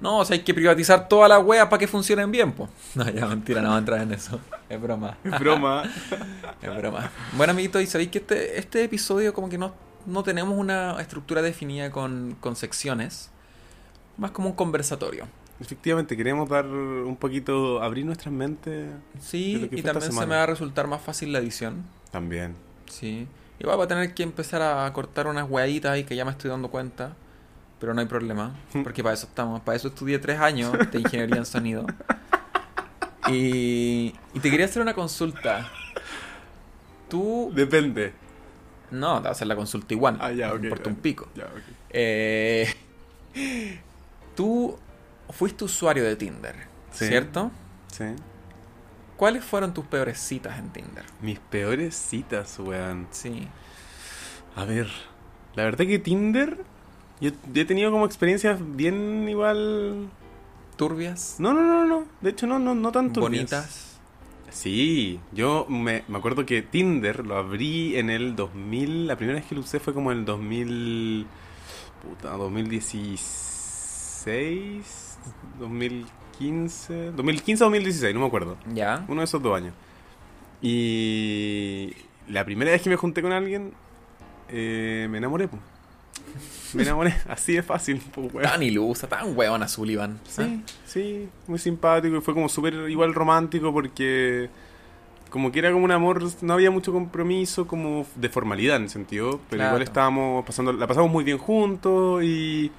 Speaker 1: No, o sea, hay que privatizar todas las weas para que funcionen bien, pues. [LAUGHS] No, ya mentira, no va a entrar en eso. [LAUGHS] Es broma.
Speaker 2: Es broma. [LAUGHS]
Speaker 1: Es broma. Bueno, amiguitos, y sabéis que este, este episodio como que no, no tenemos una estructura definida con, con secciones. Más como un conversatorio.
Speaker 2: Efectivamente, queremos dar un poquito, abrir nuestras mentes
Speaker 1: Sí, y también se me va a resultar más fácil la edición.
Speaker 2: también.
Speaker 1: Sí. Igual voy a tener que empezar a cortar unas hueaditas ahí que ya me estoy dando cuenta. Pero no hay problema. Porque para eso estamos. Para eso estudié tres años de ingeniería en sonido. Y, y te quería hacer una consulta. Tú.
Speaker 2: Depende.
Speaker 1: No, te voy a hacer la consulta igual.
Speaker 2: Ah, ya, ok,
Speaker 1: importa
Speaker 2: ya.
Speaker 1: un pico.
Speaker 2: Ya, ok.
Speaker 1: Eh, tú fuiste usuario de Tinder,
Speaker 2: Sí.
Speaker 1: ¿cierto?
Speaker 2: Sí.
Speaker 1: ¿Cuáles fueron tus peores citas en Tinder?
Speaker 2: Mis peores citas, weón.
Speaker 1: Sí.
Speaker 2: A ver, la verdad que Tinder, yo, yo he tenido como experiencias bien igual...
Speaker 1: ¿Turbias?
Speaker 2: No, no, no, no. De hecho, no, no, no tanto.
Speaker 1: ¿Bonitas?
Speaker 2: Sí, yo me, me acuerdo que Tinder lo abrí en el 2000. La primera vez que lo usé fue como en el 2000. Puta, 2016, 2016, 2015, 2015 o 2016, no me acuerdo.
Speaker 1: Ya.
Speaker 2: Uno de esos dos años. Y la primera vez que me junté con alguien, eh, me enamoré. Me enamoré, [LAUGHS] así de fácil. po, weón.
Speaker 1: Tan ilusa, tan huevona Sullivan.
Speaker 2: Sí, sí, muy simpático y fue como súper igual romántico porque como que era como un amor, no había mucho compromiso como de formalidad en el sentido, pero
Speaker 1: Claro.
Speaker 2: igual estábamos pasando, la pasamos muy bien juntos y,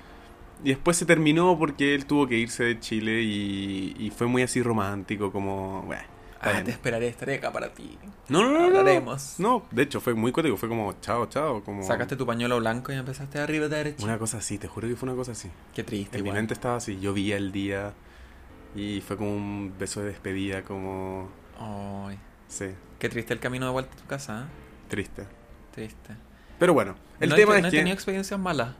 Speaker 2: y después se terminó porque él tuvo que irse de Chile y, y fue muy así romántico como, bueno,
Speaker 1: Ah, te esperaré, estaré acá para ti.
Speaker 2: no, no, no,
Speaker 1: Hablaremos.
Speaker 2: no, de hecho fue muy cuático, fue como chao, chao, como
Speaker 1: Sacaste tu pañuelo blanco y empezaste arriba derecha.
Speaker 2: una cosa así, te juro que fue una cosa así.
Speaker 1: Qué triste,
Speaker 2: En mi
Speaker 1: igual.
Speaker 2: mente estaba así, yo vi el día y fue como un beso de despedida, como...
Speaker 1: Ay,
Speaker 2: Sí,
Speaker 1: qué triste el camino de vuelta a tu casa, ¿eh?
Speaker 2: triste.
Speaker 1: Triste.
Speaker 2: Pero bueno, el
Speaker 1: no
Speaker 2: tema
Speaker 1: he,
Speaker 2: es
Speaker 1: no he
Speaker 2: que...
Speaker 1: tenido experiencias malas.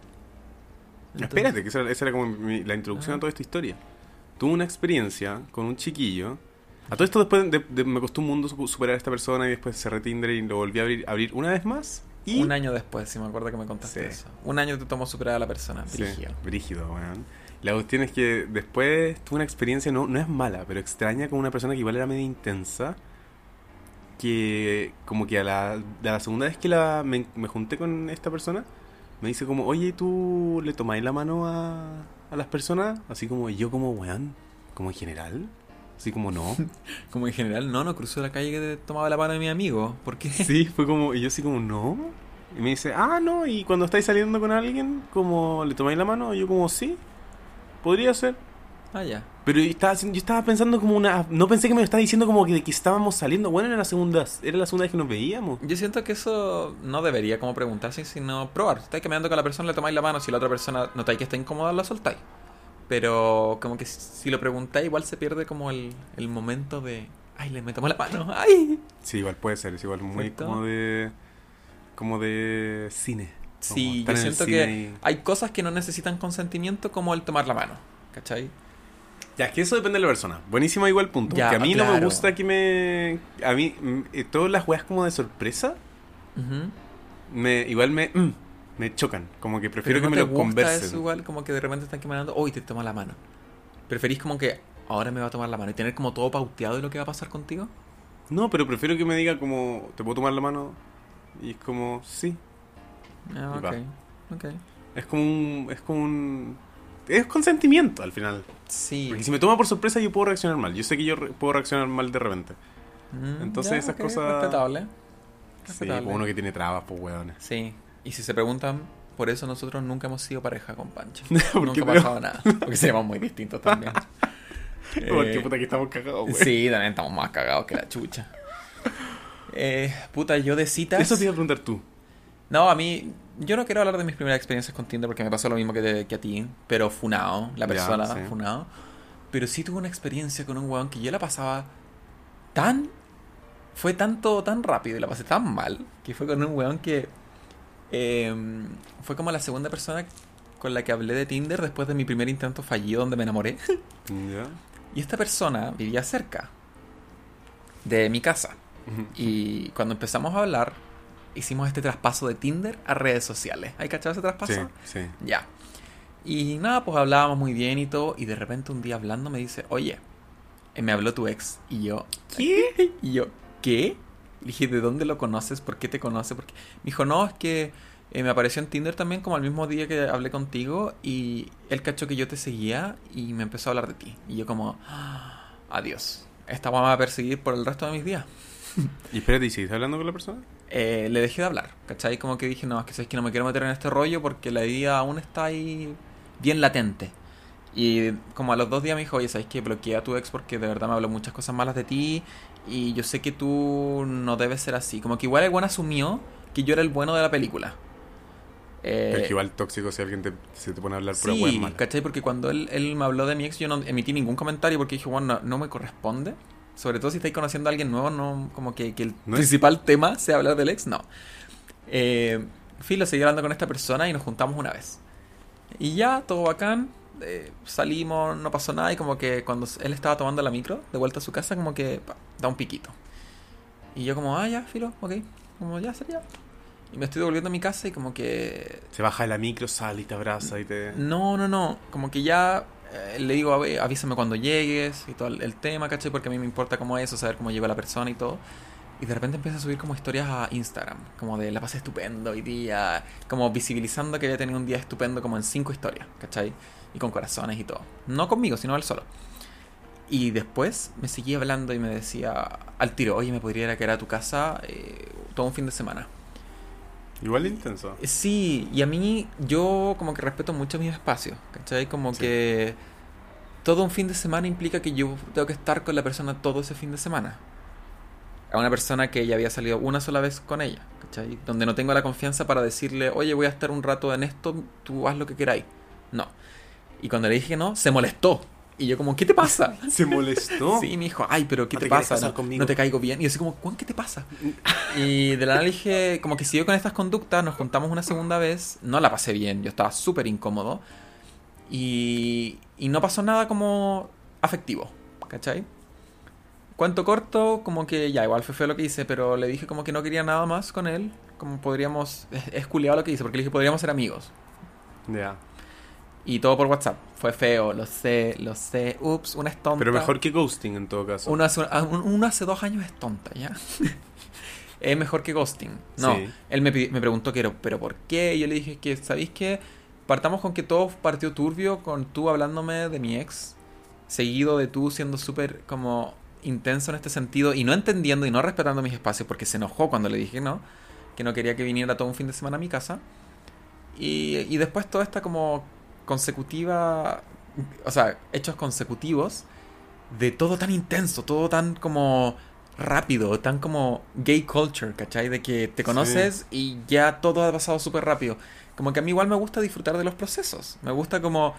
Speaker 2: Espérate, que esa, esa era como mi- la introducción
Speaker 1: Ah.
Speaker 2: a toda esta historia. Tuve una experiencia con un chiquillo. A todo esto después de- de- me costó un mundo su- superar a esta persona y después cerré Tinder y lo volví a abrir, abrir una vez más. Y...
Speaker 1: Un año después, si me acuerdo que me contaste
Speaker 2: Sí.
Speaker 1: eso. Un año te tomó superar a la persona.
Speaker 2: Sí,
Speaker 1: Brígido.
Speaker 2: brígido, weón. La cuestión es que después tuve una experiencia, no, no es mala, pero extraña con una persona que igual era medio intensa. Que como que a la, a la segunda vez que la, me, me junté con esta persona, me dice como, oye, ¿tú le tomáis la mano a, a las personas? Así como, yo como, weón, como en general. Así como, no. [LAUGHS]
Speaker 1: Como en general, no, no cruzó la calle que tomaba la mano de mi amigo. ¿Por qué? [LAUGHS]
Speaker 2: Sí, fue como, y yo así como, no. Y me dice, ah, no, y cuando estáis saliendo con alguien, como, ¿le tomáis la mano? Y yo como, sí, podría ser.
Speaker 1: Ah, ya.
Speaker 2: Pero yo estaba, yo estaba pensando como una... No pensé que me lo estaba diciendo como que que estábamos saliendo. Bueno, era la segunda, era la segunda vez que nos veíamos.
Speaker 1: Yo siento que eso no debería como preguntarse, sino probar. Estáis caminando con la persona, le tomáis la mano. Si la otra persona notáis que está incómoda, la soltáis. Pero como que si lo preguntáis, igual se pierde como el, el momento de... Ay, le me tomó la mano. [LAUGHS] Ay.
Speaker 2: Sí, igual puede ser. Es igual muy
Speaker 1: ¿Cierto?
Speaker 2: como de... Como de cine.
Speaker 1: Sí, yo siento que
Speaker 2: y-
Speaker 1: hay cosas que no necesitan consentimiento como el tomar la mano. ¿Cachai?
Speaker 2: Ya, es que eso depende de la persona. Buenísimo igual punto.
Speaker 1: Ya,
Speaker 2: que a mí no me gusta que me... A mí, mm, eh, todas las weas como de sorpresa, me igual me... mm, me chocan. Como que prefiero
Speaker 1: Pero
Speaker 2: que
Speaker 1: ¿no
Speaker 2: me
Speaker 1: te
Speaker 2: lo
Speaker 1: gusta
Speaker 2: conversen.
Speaker 1: eso igual como que de repente están caminando, hoy te toma la mano. ¿Preferís como que ahora me va a tomar la mano y tener como todo pauteado de lo que va a pasar contigo?
Speaker 2: No, pero prefiero que me diga como... ¿Te puedo tomar la mano? Y es como... Sí.
Speaker 1: Ah,
Speaker 2: Y
Speaker 1: ok.
Speaker 2: va.
Speaker 1: Ok.
Speaker 2: Es como un... Es como un... Es consentimiento al final.
Speaker 1: Sí.
Speaker 2: Porque si me toma por sorpresa yo puedo reaccionar mal. Yo sé que yo re- puedo reaccionar mal de repente.
Speaker 1: Mm,
Speaker 2: entonces
Speaker 1: ya,
Speaker 2: esas
Speaker 1: ok,
Speaker 2: cosas-
Speaker 1: Respetable.
Speaker 2: Sí,
Speaker 1: Respetable.
Speaker 2: como uno que tiene trabas, pues weones.
Speaker 1: Sí. Y si se preguntan, por eso nosotros nunca hemos sido pareja con Pancho. [LAUGHS]
Speaker 2: ¿Por
Speaker 1: nunca ha pasado nada. Porque seríamos muy distintos también. [LAUGHS]
Speaker 2: Porque
Speaker 1: Eh,
Speaker 2: puta que estamos cagados, weón.
Speaker 1: Sí, también estamos más cagados que la chucha. Eh, puta, yo de citas.
Speaker 2: Eso te iba a preguntar tú.
Speaker 1: No, a mí. Yo no quiero hablar de mis primeras experiencias con Tinder porque me pasó lo mismo que, te- que a ti. Pero funado, la persona
Speaker 2: sí.
Speaker 1: funado. Pero sí tuve una experiencia con un weón que yo la pasaba tan. Fue tanto, tan rápido y la pasé tan mal. Que fue con un weón que. Eh, fue como la segunda persona con la que hablé de Tinder después de mi primer intento fallido donde me enamoré. [LAUGHS] Y esta persona vivía cerca de mi casa. Y cuando empezamos a hablar, hicimos este traspaso de Tinder a redes sociales. ¿Hay cachado ese traspaso?
Speaker 2: Sí, sí.
Speaker 1: Ya. Y nada, pues hablábamos muy bien y todo. Y de repente un día hablando me dice, oye, eh, me habló tu ex. Y yo,
Speaker 2: ¿Qué? [LAUGHS]
Speaker 1: y yo, ¿qué? Le dije, ¿de dónde lo conoces? ¿Por qué te conoce? Porque me dijo, no, es que eh, me apareció en Tinder también como al mismo día que hablé contigo y él cachó que yo te seguía y me empezó a hablar de ti. Y yo como, "Ah, adiós. Esta me va a perseguir por el resto de mis días. [LAUGHS]
Speaker 2: Y espérate, ¿y sigues hablando con la persona?
Speaker 1: Eh, le dejé de hablar, ¿cachai? Como que dije, no, es que sabes que no me quiero meter en este rollo porque la idea aún está ahí bien latente. Y como a los dos días me dijo, oye, ¿sabes qué? Bloquea a tu ex porque de verdad me habló muchas cosas malas de ti y yo sé que tú no debes ser así. Como que igual el buen asumió que yo era el bueno de la película. Eh,
Speaker 2: Pero es que igual tóxico si alguien te, se te pone a hablar pura
Speaker 1: sí,
Speaker 2: wea mala.
Speaker 1: ¿cachai? Porque cuando él, él me habló de mi ex yo no emití ningún comentario porque dije, bueno, no, no me corresponde. Sobre todo si estáis conociendo a alguien nuevo, no como que, que el
Speaker 2: No es-
Speaker 1: principal tema sea hablar del ex, no. Eh, Filo, seguí hablando con esta persona y nos juntamos una vez. Y ya, todo bacán. Eh, salimos, no pasó nada y como que cuando él estaba tomando la micro, de vuelta a su casa, como que pa, da un piquito. Y yo como, ah, ya, Filo, ok. Como ya sería. Y me estoy devolviendo a mi casa y como que...
Speaker 2: Se baja de la micro, sale y te abraza y te...
Speaker 1: No, no, no. Como que ya eh, le digo, "A ver, avísame cuando llegues y todo el, el tema, ¿cachai? Porque a mí me importa cómo es eso, saber cómo llegó la persona y todo. Y de repente empieza a subir como historias a Instagram, como de la pasé estupendo hoy día, como visibilizando que había tenido un día estupendo como en cinco historias, ¿cachai? Y con corazones y todo. No conmigo, sino él solo. Y después me seguía hablando y me decía al tiro, oye, me podría ir a quedar a tu casa eh, todo un fin de semana.
Speaker 2: Igual intenso.
Speaker 1: Sí, y a mí yo como que respeto mucho mis espacios, ¿cachai? Como
Speaker 2: Sí.
Speaker 1: que todo un fin de semana implica que yo tengo que estar con la persona todo ese fin de semana. A una persona que ya había salido una sola vez con ella, ¿cachai? Donde no tengo la confianza para decirle, oye, voy a estar un rato en esto, tú haz lo que queráis. No. Y cuando le dije que no, se molestó. Y yo como, ¿qué te pasa? [LAUGHS]
Speaker 2: Se molestó.
Speaker 1: Sí, me dijo, ay, pero ¿qué
Speaker 2: ¿No
Speaker 1: te,
Speaker 2: te
Speaker 1: pasa? No, no te caigo bien. Y yo así como, Juan, ¿qué te pasa? [LAUGHS] Y de la nada le dije, como que siguió con estas conductas, nos juntamos una segunda vez, no la pasé bien, yo estaba súper incómodo. Y, y no pasó nada como afectivo, ¿cachai? Cuento corto, como que ya, igual fue feo lo que hice, pero le dije como que no quería nada más con él, como podríamos, es, es culiado lo que hice, porque le dije podríamos ser amigos.
Speaker 2: Ya.
Speaker 1: Y todo por WhatsApp. Fue feo, lo sé, lo sé. Ups, una es tonta.
Speaker 2: Pero mejor que ghosting en todo caso.
Speaker 1: Uno hace, ah, un- uno hace dos años es tonta, ¿ya? [LAUGHS] es mejor que ghosting. No,
Speaker 2: Sí.
Speaker 1: él me, me preguntó, que, pero ¿por qué? Y yo le dije que, ¿sabéis qué? Partamos con que todo partió turbio con tú hablándome de mi ex, seguido de tú siendo súper como intenso en este sentido y no entendiendo y no respetando mis espacios porque se enojó cuando le dije no, que no quería que viniera todo un fin de semana a mi casa. Y, y después toda esta como consecutiva, o sea, hechos consecutivos de todo tan intenso, todo tan como rápido, tan como gay culture, ¿cachai? De que te conoces y ya todo ha pasado súper rápido. Como que a mí igual me gusta disfrutar de los procesos. Me gusta como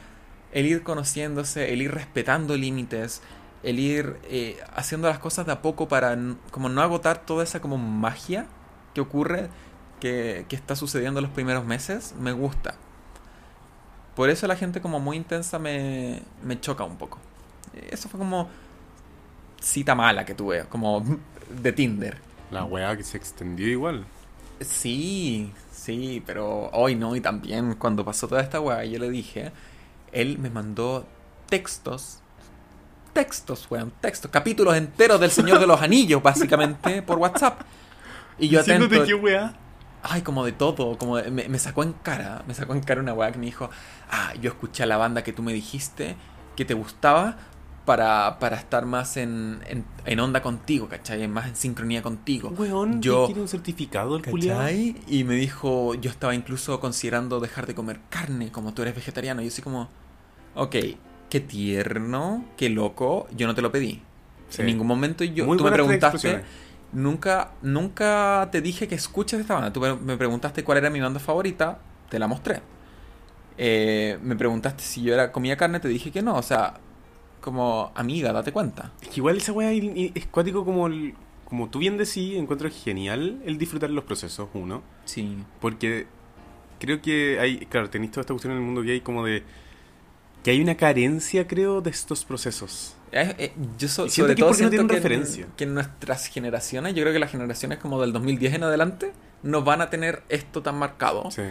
Speaker 1: el ir conociéndose, el ir respetando límites, el ir eh, haciendo las cosas de a poco para como no agotar toda esa como magia que ocurre, que, que está sucediendo en los primeros meses. Me gusta. Por eso la gente como muy intensa me, me choca un poco. Eso fue como cita mala que tuve, como de Tinder.
Speaker 2: La weá que se extendió igual.
Speaker 1: Sí, sí, pero hoy no, y también cuando pasó toda esta weá, yo le dije, él me mandó textos, textos, weón, textos, capítulos enteros del Señor de los [LAUGHS] Anillos, básicamente, por WhatsApp. Y yo atento,
Speaker 2: qué weá.
Speaker 1: Ay, como de todo, como de- me, me sacó en cara, me sacó en cara una weá que me dijo, ah, yo escuché a la banda que tú me dijiste que te gustaba para, para estar más en, en, en onda contigo, ¿cachai? Más en sincronía contigo.
Speaker 2: Weón,
Speaker 1: Yo-
Speaker 2: quiere un certificado el?
Speaker 1: ¿Cachai? Y me dijo, yo estaba incluso considerando dejar de comer carne, como tú eres vegetariano. Y yo así como, ok, qué tierno, qué loco, yo no te lo pedí.
Speaker 2: Sí.
Speaker 1: En ningún momento yo,
Speaker 2: Muy
Speaker 1: tú me preguntaste. Nunca, nunca te dije que escuches esta banda. Tú me- preguntaste cuál era mi banda favorita, te la mostré. Eh, me preguntaste si yo era comía carne, te dije que no. O sea, como amiga, date cuenta.
Speaker 2: Es que igual esa weá i- i- es cuático como el- como tú bien decís, encuentro genial el disfrutar los procesos, uno.
Speaker 1: Sí.
Speaker 2: Porque creo que hay, claro, tenéis toda esta cuestión en el mundo gay como de que hay una carencia, creo, de estos procesos.
Speaker 1: Eh, eh, yo so-
Speaker 2: Y
Speaker 1: sobre
Speaker 2: que
Speaker 1: todo
Speaker 2: no
Speaker 1: siento que, en-
Speaker 2: referencia.
Speaker 1: que en nuestras generaciones, yo creo que las generaciones como del 2010 en adelante, no van a tener esto tan marcado.
Speaker 2: Sí.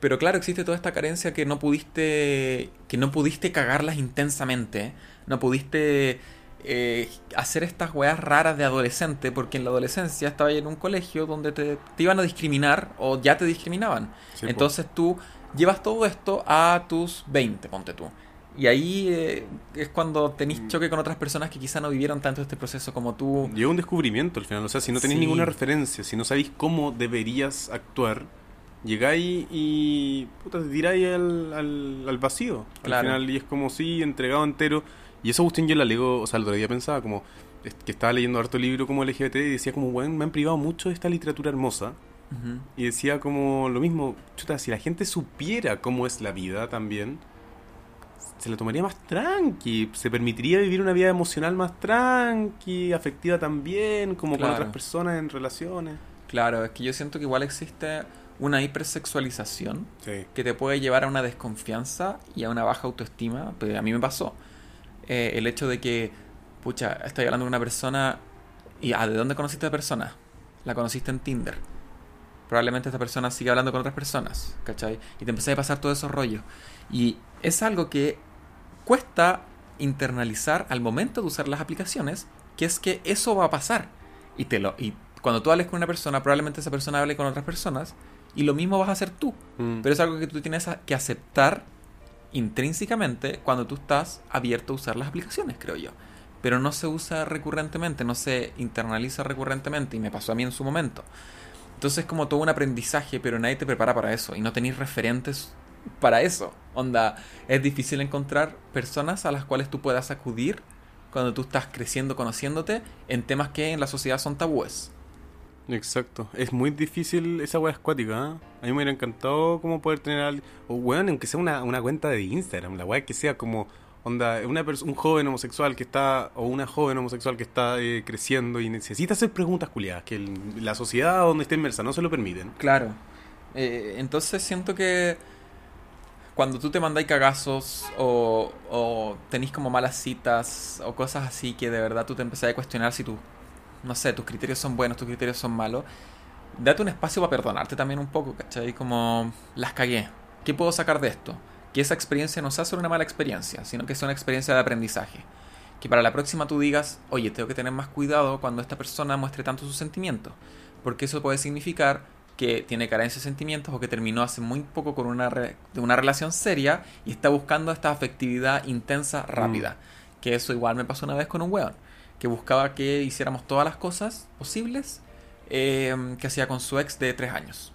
Speaker 1: Pero claro, existe toda esta carencia que no pudiste, que no pudiste cagarlas intensamente, no pudiste eh, hacer estas weas raras de adolescente, porque en la adolescencia estaba en un colegio donde te, te iban a discriminar o ya te discriminaban.
Speaker 2: Sí.
Speaker 1: Entonces tú llevas todo esto a tus 20, ponte tú. Y ahí eh, es cuando tenés
Speaker 2: Mm.
Speaker 1: choque con otras personas que quizá no vivieron tanto este proceso como tú.
Speaker 2: Llega un descubrimiento al final. O sea, si no tenéis
Speaker 1: Sí.
Speaker 2: ninguna referencia, si no sabéis cómo deberías actuar, llegáis y puta, te tiráis al, al, al vacío.
Speaker 1: Claro.
Speaker 2: Al final, y es como si entregado entero. Y esa cuestión yo la leo, o sea, el otro día pensaba como que estaba leyendo harto libro como LGBT y decía como, bueno, me han privado mucho de esta literatura hermosa. Y decía como lo mismo, chuta, si la gente supiera cómo es la vida también, se la tomaría más tranqui, se permitiría vivir una vida emocional más tranqui, afectiva también, como
Speaker 1: Claro.
Speaker 2: con otras personas en relaciones.
Speaker 1: Claro, es que yo siento que igual existe una hipersexualización
Speaker 2: Sí.
Speaker 1: que te puede llevar a una desconfianza y a una baja autoestima. Pues a mí me pasó. Eh, el hecho de que, pucha, estoy hablando con una persona y, ah, ¿de dónde conociste a la persona? La conociste en Tinder. probablemente esta persona sigue hablando con otras personas, ¿cachai? Y te empecé a pasar todos esos rollos. Y es algo que cuesta internalizar al momento de usar las aplicaciones, que es que eso va a pasar. Y, te lo, y cuando tú hables con una persona, probablemente esa persona hable con otras personas, y lo mismo vas a hacer tú.
Speaker 2: Mm.
Speaker 1: Pero es algo que tú tienes que aceptar intrínsecamente cuando tú estás abierto a usar las aplicaciones, creo yo. Pero no se usa recurrentemente, no se internaliza recurrentemente, y me pasó a mí en su momento. Entonces es como todo un aprendizaje, pero nadie te prepara para eso, y no tenéis referentes para eso. Onda, es difícil encontrar personas a las cuales tú puedas acudir cuando tú estás creciendo, conociéndote, en temas que en la sociedad son tabúes.
Speaker 2: Exacto. Es muy difícil esa wea escuática, ¿ah? A mí me hubiera encantado como poder tener al... O weón, aunque sea una, una cuenta de Instagram, la wea que sea como... Onda, una un joven homosexual que está... O una joven homosexual que está eh, creciendo y necesita hacer preguntas culiadas. Que el- la sociedad donde está inmersa no se lo permiten.
Speaker 1: Claro. Eh, entonces siento que cuando tú te mandáis cagazos o, o tenéis como malas citas o cosas así que de verdad tú te empezás a cuestionar si tú, no sé, tus criterios son buenos, tus criterios son malos, date un espacio para perdonarte también un poco, ¿cachai? Como las cagué. ¿Qué puedo sacar de esto? Que esa experiencia no sea solo una mala experiencia, sino que sea una experiencia de aprendizaje. Que para la próxima tú digas, oye, tengo que tener más cuidado cuando esta persona muestre tanto sus sentimientos. Porque eso puede significar que tiene carencia de sentimientos o que terminó hace muy poco con una, re- de una relación seria y está buscando esta afectividad intensa, rápida. Que eso igual me pasó una vez con un weón. Que buscaba que hiciéramos todas las cosas posibles eh, que hacía con su ex de tres años.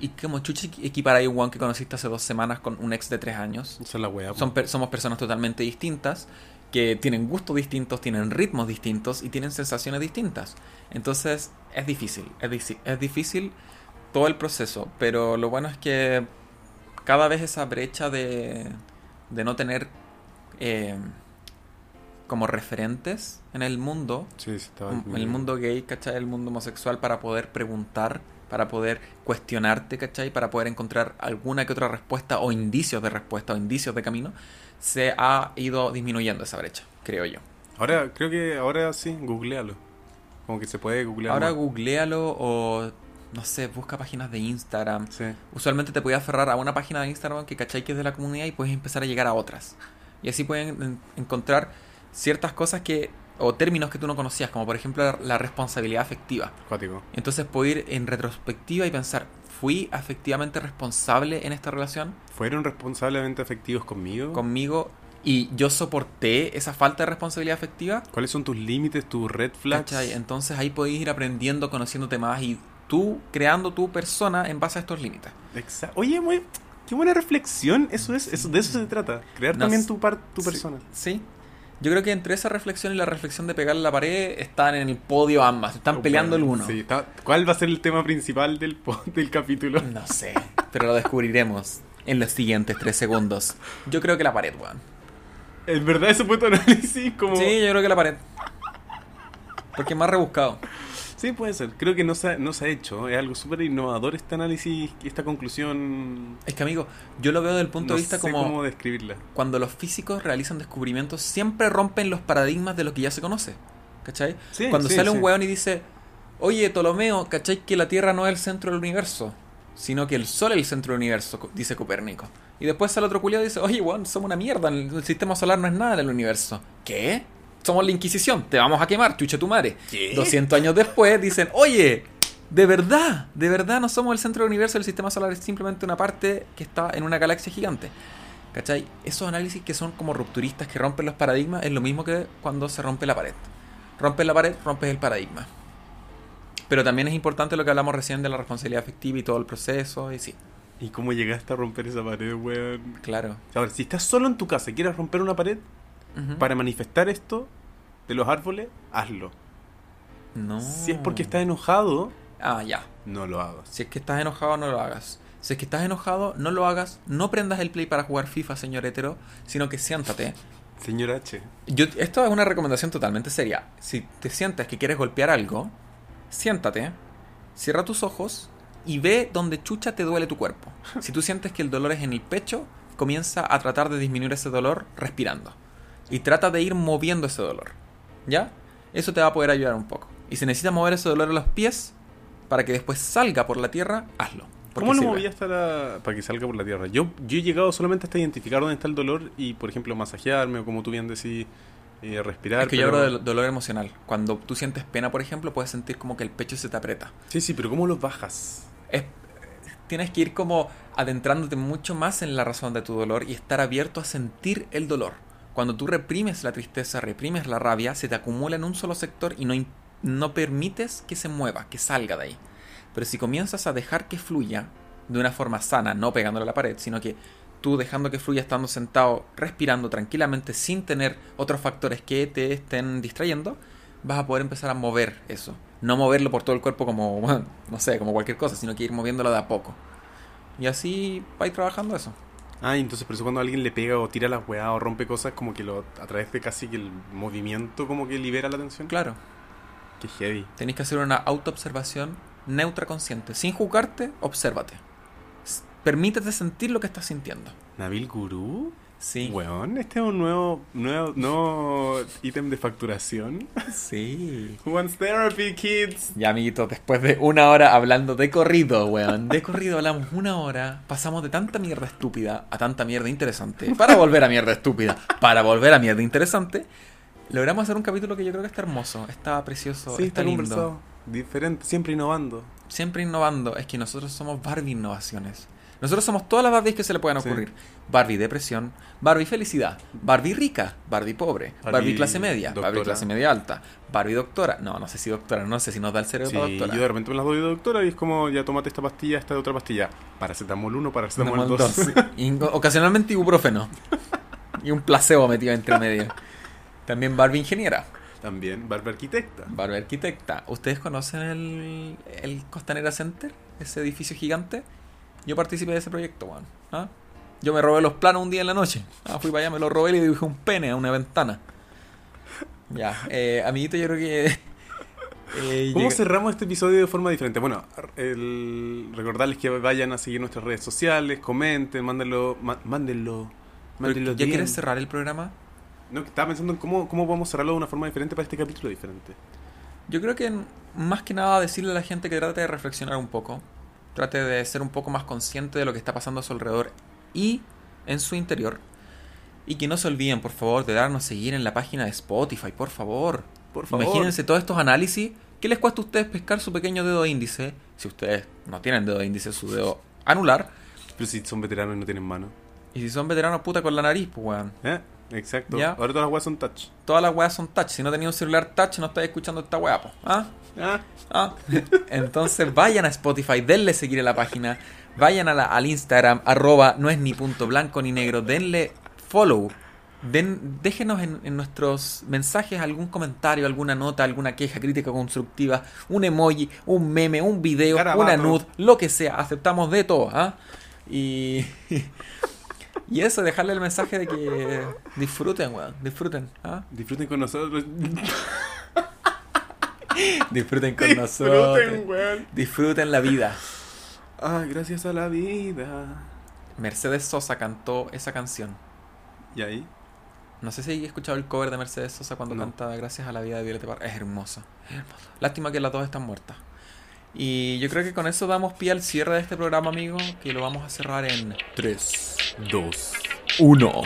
Speaker 1: Y como chuchi equipar a un weón que conociste hace dos semanas con un ex de tres años.
Speaker 2: Esa es la wea. po.
Speaker 1: Son per- somos personas totalmente distintas que tienen gustos distintos, tienen ritmos distintos y tienen sensaciones distintas. Entonces es difícil, es, es difícil todo el proceso, pero lo bueno es que cada vez esa brecha de, de no tener eh, como referentes en el mundo,
Speaker 2: Sí,
Speaker 1: en el mundo gay, ¿cachai? El mundo homosexual para poder preguntar, para poder cuestionarte, ¿cachai? Para poder encontrar alguna que otra respuesta o indicios de respuesta o indicios de camino, se ha ido disminuyendo esa brecha, creo yo.
Speaker 2: Ahora, creo que ahora sí, googlealo. Como que se puede googlear.
Speaker 1: Ahora
Speaker 2: más.
Speaker 1: googlealo o, no sé, busca páginas de Instagram.
Speaker 2: Sí.
Speaker 1: Usualmente te puedes aferrar a una página de Instagram que cachai que es de la comunidad y puedes empezar a llegar a otras. Y así pueden en- encontrar ciertas cosas que, o términos que tú no conocías, como por ejemplo la- la responsabilidad afectiva.
Speaker 2: Cuático.
Speaker 1: Entonces puedo ir en retrospectiva y pensar, ¿fui afectivamente responsable en esta relación
Speaker 2: ¿Fueron responsablemente efectivos conmigo?
Speaker 1: conmigo y yo soporté esa falta de responsabilidad afectiva?
Speaker 2: ¿Cuáles son tus límites, tus red flags?
Speaker 1: ¿Cachai? Entonces ahí podéis ir aprendiendo, conociéndote más y tú creando tu persona en base a estos límites.
Speaker 2: Exa- Oye, muy, qué buena reflexión. Eso es, eso, de eso se trata. Crear
Speaker 1: No
Speaker 2: también tu, par, tu
Speaker 1: Sí,
Speaker 2: persona.
Speaker 1: Sí. Yo creo que entre esa reflexión y la reflexión de pegarle a la pared están en el podio ambas, están peleando el uno.
Speaker 2: Sí, está- ¿Cuál va a ser el tema principal del, [LAUGHS] del capítulo?
Speaker 1: No sé, pero lo descubriremos en los siguientes tres segundos. Yo creo que la pared, weón.
Speaker 2: En verdad, eso fue tu análisis. Como...
Speaker 1: Sí, yo creo que la pared. Porque es más rebuscado.
Speaker 2: Sí, puede ser. Creo que no se ha, no se ha hecho. Es algo súper innovador este análisis, esta conclusión.
Speaker 1: Es que, amigo, yo lo veo desde el punto
Speaker 2: no
Speaker 1: de vista
Speaker 2: sé
Speaker 1: como
Speaker 2: cómo describirla.
Speaker 1: cuando los físicos realizan descubrimientos, siempre rompen los paradigmas de lo que ya se conoce. ¿Cachai?
Speaker 2: Sí,
Speaker 1: cuando
Speaker 2: sí,
Speaker 1: sale
Speaker 2: sí.
Speaker 1: un weón y dice, oye, Ptolomeo, ¿cachai que la Tierra no es el centro del universo? Sino que el Sol es el centro del universo, dice Copérnico. Y después sale otro culiado y dice, oye, weón, somos una mierda, el el sistema solar no es nada en el universo. ¿Qué? Somos la Inquisición, te vamos a quemar, chuche tu madre.
Speaker 2: ¿Qué?
Speaker 1: 200 años después dicen, oye, de verdad, de verdad no somos el centro del universo, el sistema solar es simplemente una parte que está en una galaxia gigante. ¿Cachai? Esos análisis que son como rupturistas, que rompen los paradigmas, es lo mismo que cuando se rompe la pared. Rompes la pared, rompes el paradigma. Pero también es importante lo que hablamos recién de la responsabilidad afectiva y todo el proceso, y sí,
Speaker 2: ¿Y cómo llegaste a romper esa pared, weón?
Speaker 1: claro.
Speaker 2: A ver, si estás solo en tu casa y quieres romper una pared, Para manifestar esto de los árboles, hazlo.
Speaker 1: No.
Speaker 2: Si es porque estás enojado,
Speaker 1: Ah, ya.
Speaker 2: no lo hagas.
Speaker 1: Si es que estás enojado, no lo hagas. Si es que estás enojado, no lo hagas. No prendas el play para jugar FIFA, señor hetero, sino que siéntate.
Speaker 2: Señor H.
Speaker 1: Yo, esto es una recomendación totalmente seria. Si te sientes que quieres golpear algo, siéntate, cierra tus ojos y ve donde chucha te duele tu cuerpo. [LAUGHS] Si tú sientes que el dolor es en el pecho, comienza a tratar de disminuir ese dolor respirando. Y trata de ir moviendo ese dolor. ¿Ya? Eso te va a poder ayudar un poco. Y si necesitas mover ese dolor a los pies, para que después salga por la tierra, hazlo.
Speaker 2: ¿Cómo lo moví hasta la... para que salga por la tierra? Yo, yo he llegado solamente hasta identificar dónde está el dolor y, por ejemplo, masajearme o como tú bien decís, eh, respirar.
Speaker 1: Es que yo
Speaker 2: pero-
Speaker 1: hablo del dolor emocional. Cuando tú sientes pena, por ejemplo, puedes sentir como que el pecho se te aprieta.
Speaker 2: Sí, sí, pero ¿cómo los bajas?
Speaker 1: Es- tienes que ir como adentrándote mucho más en la razón de tu dolor y estar abierto a sentir el dolor. Cuando tú reprimes la tristeza, reprimes la rabia, se te acumula en un solo sector y no, no permites que se mueva, que salga de ahí. Pero si comienzas a dejar que fluya de una forma sana, no pegándole a la pared, sino que tú dejando que fluya estando sentado, respirando tranquilamente, sin tener otros factores que te estén distrayendo, vas a poder empezar a mover eso. No moverlo por todo el cuerpo como, bueno, [LAUGHS] no sé, como cualquier cosa, sino que ir moviéndolo de a poco. Y así vais trabajando eso.
Speaker 2: Ah, entonces por eso cuando alguien le pega o tira la weá o rompe cosas, como que lo a través de casi que el movimiento como que libera la tensión.
Speaker 1: Claro,
Speaker 2: Qué heavy.
Speaker 1: tenéis que hacer una autoobservación neutra consciente. Sin juzgarte, obsérvate. Permítete sentir lo que estás sintiendo.
Speaker 2: ¿Nabil Gurú?
Speaker 1: Sí.
Speaker 2: Weón, este es un nuevo, nuevo, nuevo ítem de facturación.
Speaker 1: Sí.
Speaker 2: Who wants therapy, kids?
Speaker 1: Ya, amiguitos, después de una hora hablando de corrido, weón. De corrido hablamos una hora. Pasamos de tanta mierda estúpida a tanta mierda interesante. Para volver a mierda estúpida. Para volver a mierda interesante. Logramos hacer un capítulo que yo creo que está hermoso. Está precioso.
Speaker 2: Sí,
Speaker 1: está
Speaker 2: está
Speaker 1: lindo.
Speaker 2: Diferente, siempre innovando.
Speaker 1: Siempre innovando. Es que nosotros somos Barbie Innovaciones. Nosotros somos todas las Barbies que se le puedan
Speaker 2: Sí.
Speaker 1: ocurrir. Barbie depresión, Barbie felicidad, Barbie rica, Barbie pobre, Barbie,
Speaker 2: Barbie
Speaker 1: clase media, Barbie clase media alta, Barbie doctora. No, no sé si doctora, no sé si nos da el cerebro
Speaker 2: Sí,
Speaker 1: para
Speaker 2: yo
Speaker 1: doctora.
Speaker 2: de repente me las doy de doctora y es como, ya tomate esta pastilla, esta de otra pastilla. Paracetamol 1, paracetamol
Speaker 1: Tomamos
Speaker 2: 2.
Speaker 1: dos. Y [LAUGHS] ocasionalmente ibuprofeno. y un placebo metido entre medio. También Barbie ingeniera,
Speaker 2: También, barba arquitecta.
Speaker 1: Barbie arquitecta. ¿Ustedes conocen el, el Costanera Center? Ese edificio gigante. Yo participé de ese proyecto, weón. ¿Ah? Yo me robé los planos un día en la noche. Ah, fui para allá, me los robé y le dibujé un pene a una ventana. [LAUGHS] Ya, eh, amiguito, yo creo que. [LAUGHS] eh,
Speaker 2: ¿Cómo
Speaker 1: llega-
Speaker 2: cerramos este episodio de forma diferente? Bueno, el, recordarles que vayan a seguir nuestras redes sociales, comenten, mándenlo, má- mándenlo. mándenlo
Speaker 1: ¿Ya
Speaker 2: bien.
Speaker 1: quieres cerrar el programa?
Speaker 2: No, estaba pensando en cómo, cómo podemos cerrarlo de una forma diferente para este capítulo diferente.
Speaker 1: Yo creo que más que nada decirle a la gente que trate de reflexionar un poco, trate de ser un poco más consciente de lo que está pasando a su alrededor y en su interior. Y que no se olviden, por favor, de darnos seguir en la página de Spotify, por favor.
Speaker 2: Por favor.
Speaker 1: Imagínense todos estos análisis. ¿Qué les cuesta a ustedes pescar su pequeño dedo índice? Si ustedes no tienen dedo índice, su dedo anular.
Speaker 2: Pero si son veteranos y no tienen mano.
Speaker 1: Y si son veteranos, puta con la nariz, pues weón.
Speaker 2: ¿Eh? Exacto.
Speaker 1: Ya.
Speaker 2: Ahora todas las weas son touch.
Speaker 1: Todas las weas son touch. Si no tenías un celular touch, no estás escuchando esta wea, po. ¿Ah?
Speaker 2: Ah,
Speaker 1: Ah, entonces vayan a Spotify, denle seguir a la página, vayan a la- al Instagram, arroba no es ni punto blanco ni negro, denle follow, den, déjenos en, en nuestros mensajes algún comentario, alguna nota, alguna queja, crítica constructiva, un emoji, un meme, un video, una nude, lo que sea, aceptamos de todo, ¿ah? Y, y eso, dejarle el mensaje de que disfruten, weón, disfruten, ¿ah?
Speaker 2: disfruten con nosotros.
Speaker 1: Disfruten con nosotros.
Speaker 2: disfruten, weón.
Speaker 1: Disfruten la vida.
Speaker 2: Ah, gracias a la vida.
Speaker 1: Mercedes Sosa cantó esa canción.
Speaker 2: ¿Y ahí?
Speaker 1: No sé si he escuchado el cover de Mercedes Sosa cuando
Speaker 2: No.
Speaker 1: canta Gracias a la vida de Violeta Parra. Es hermoso. es hermoso. Lástima que las dos están muertas. Y yo creo que con eso damos pie al cierre de este programa, amigo. Que lo vamos a cerrar en 3,
Speaker 2: 2.
Speaker 1: 1.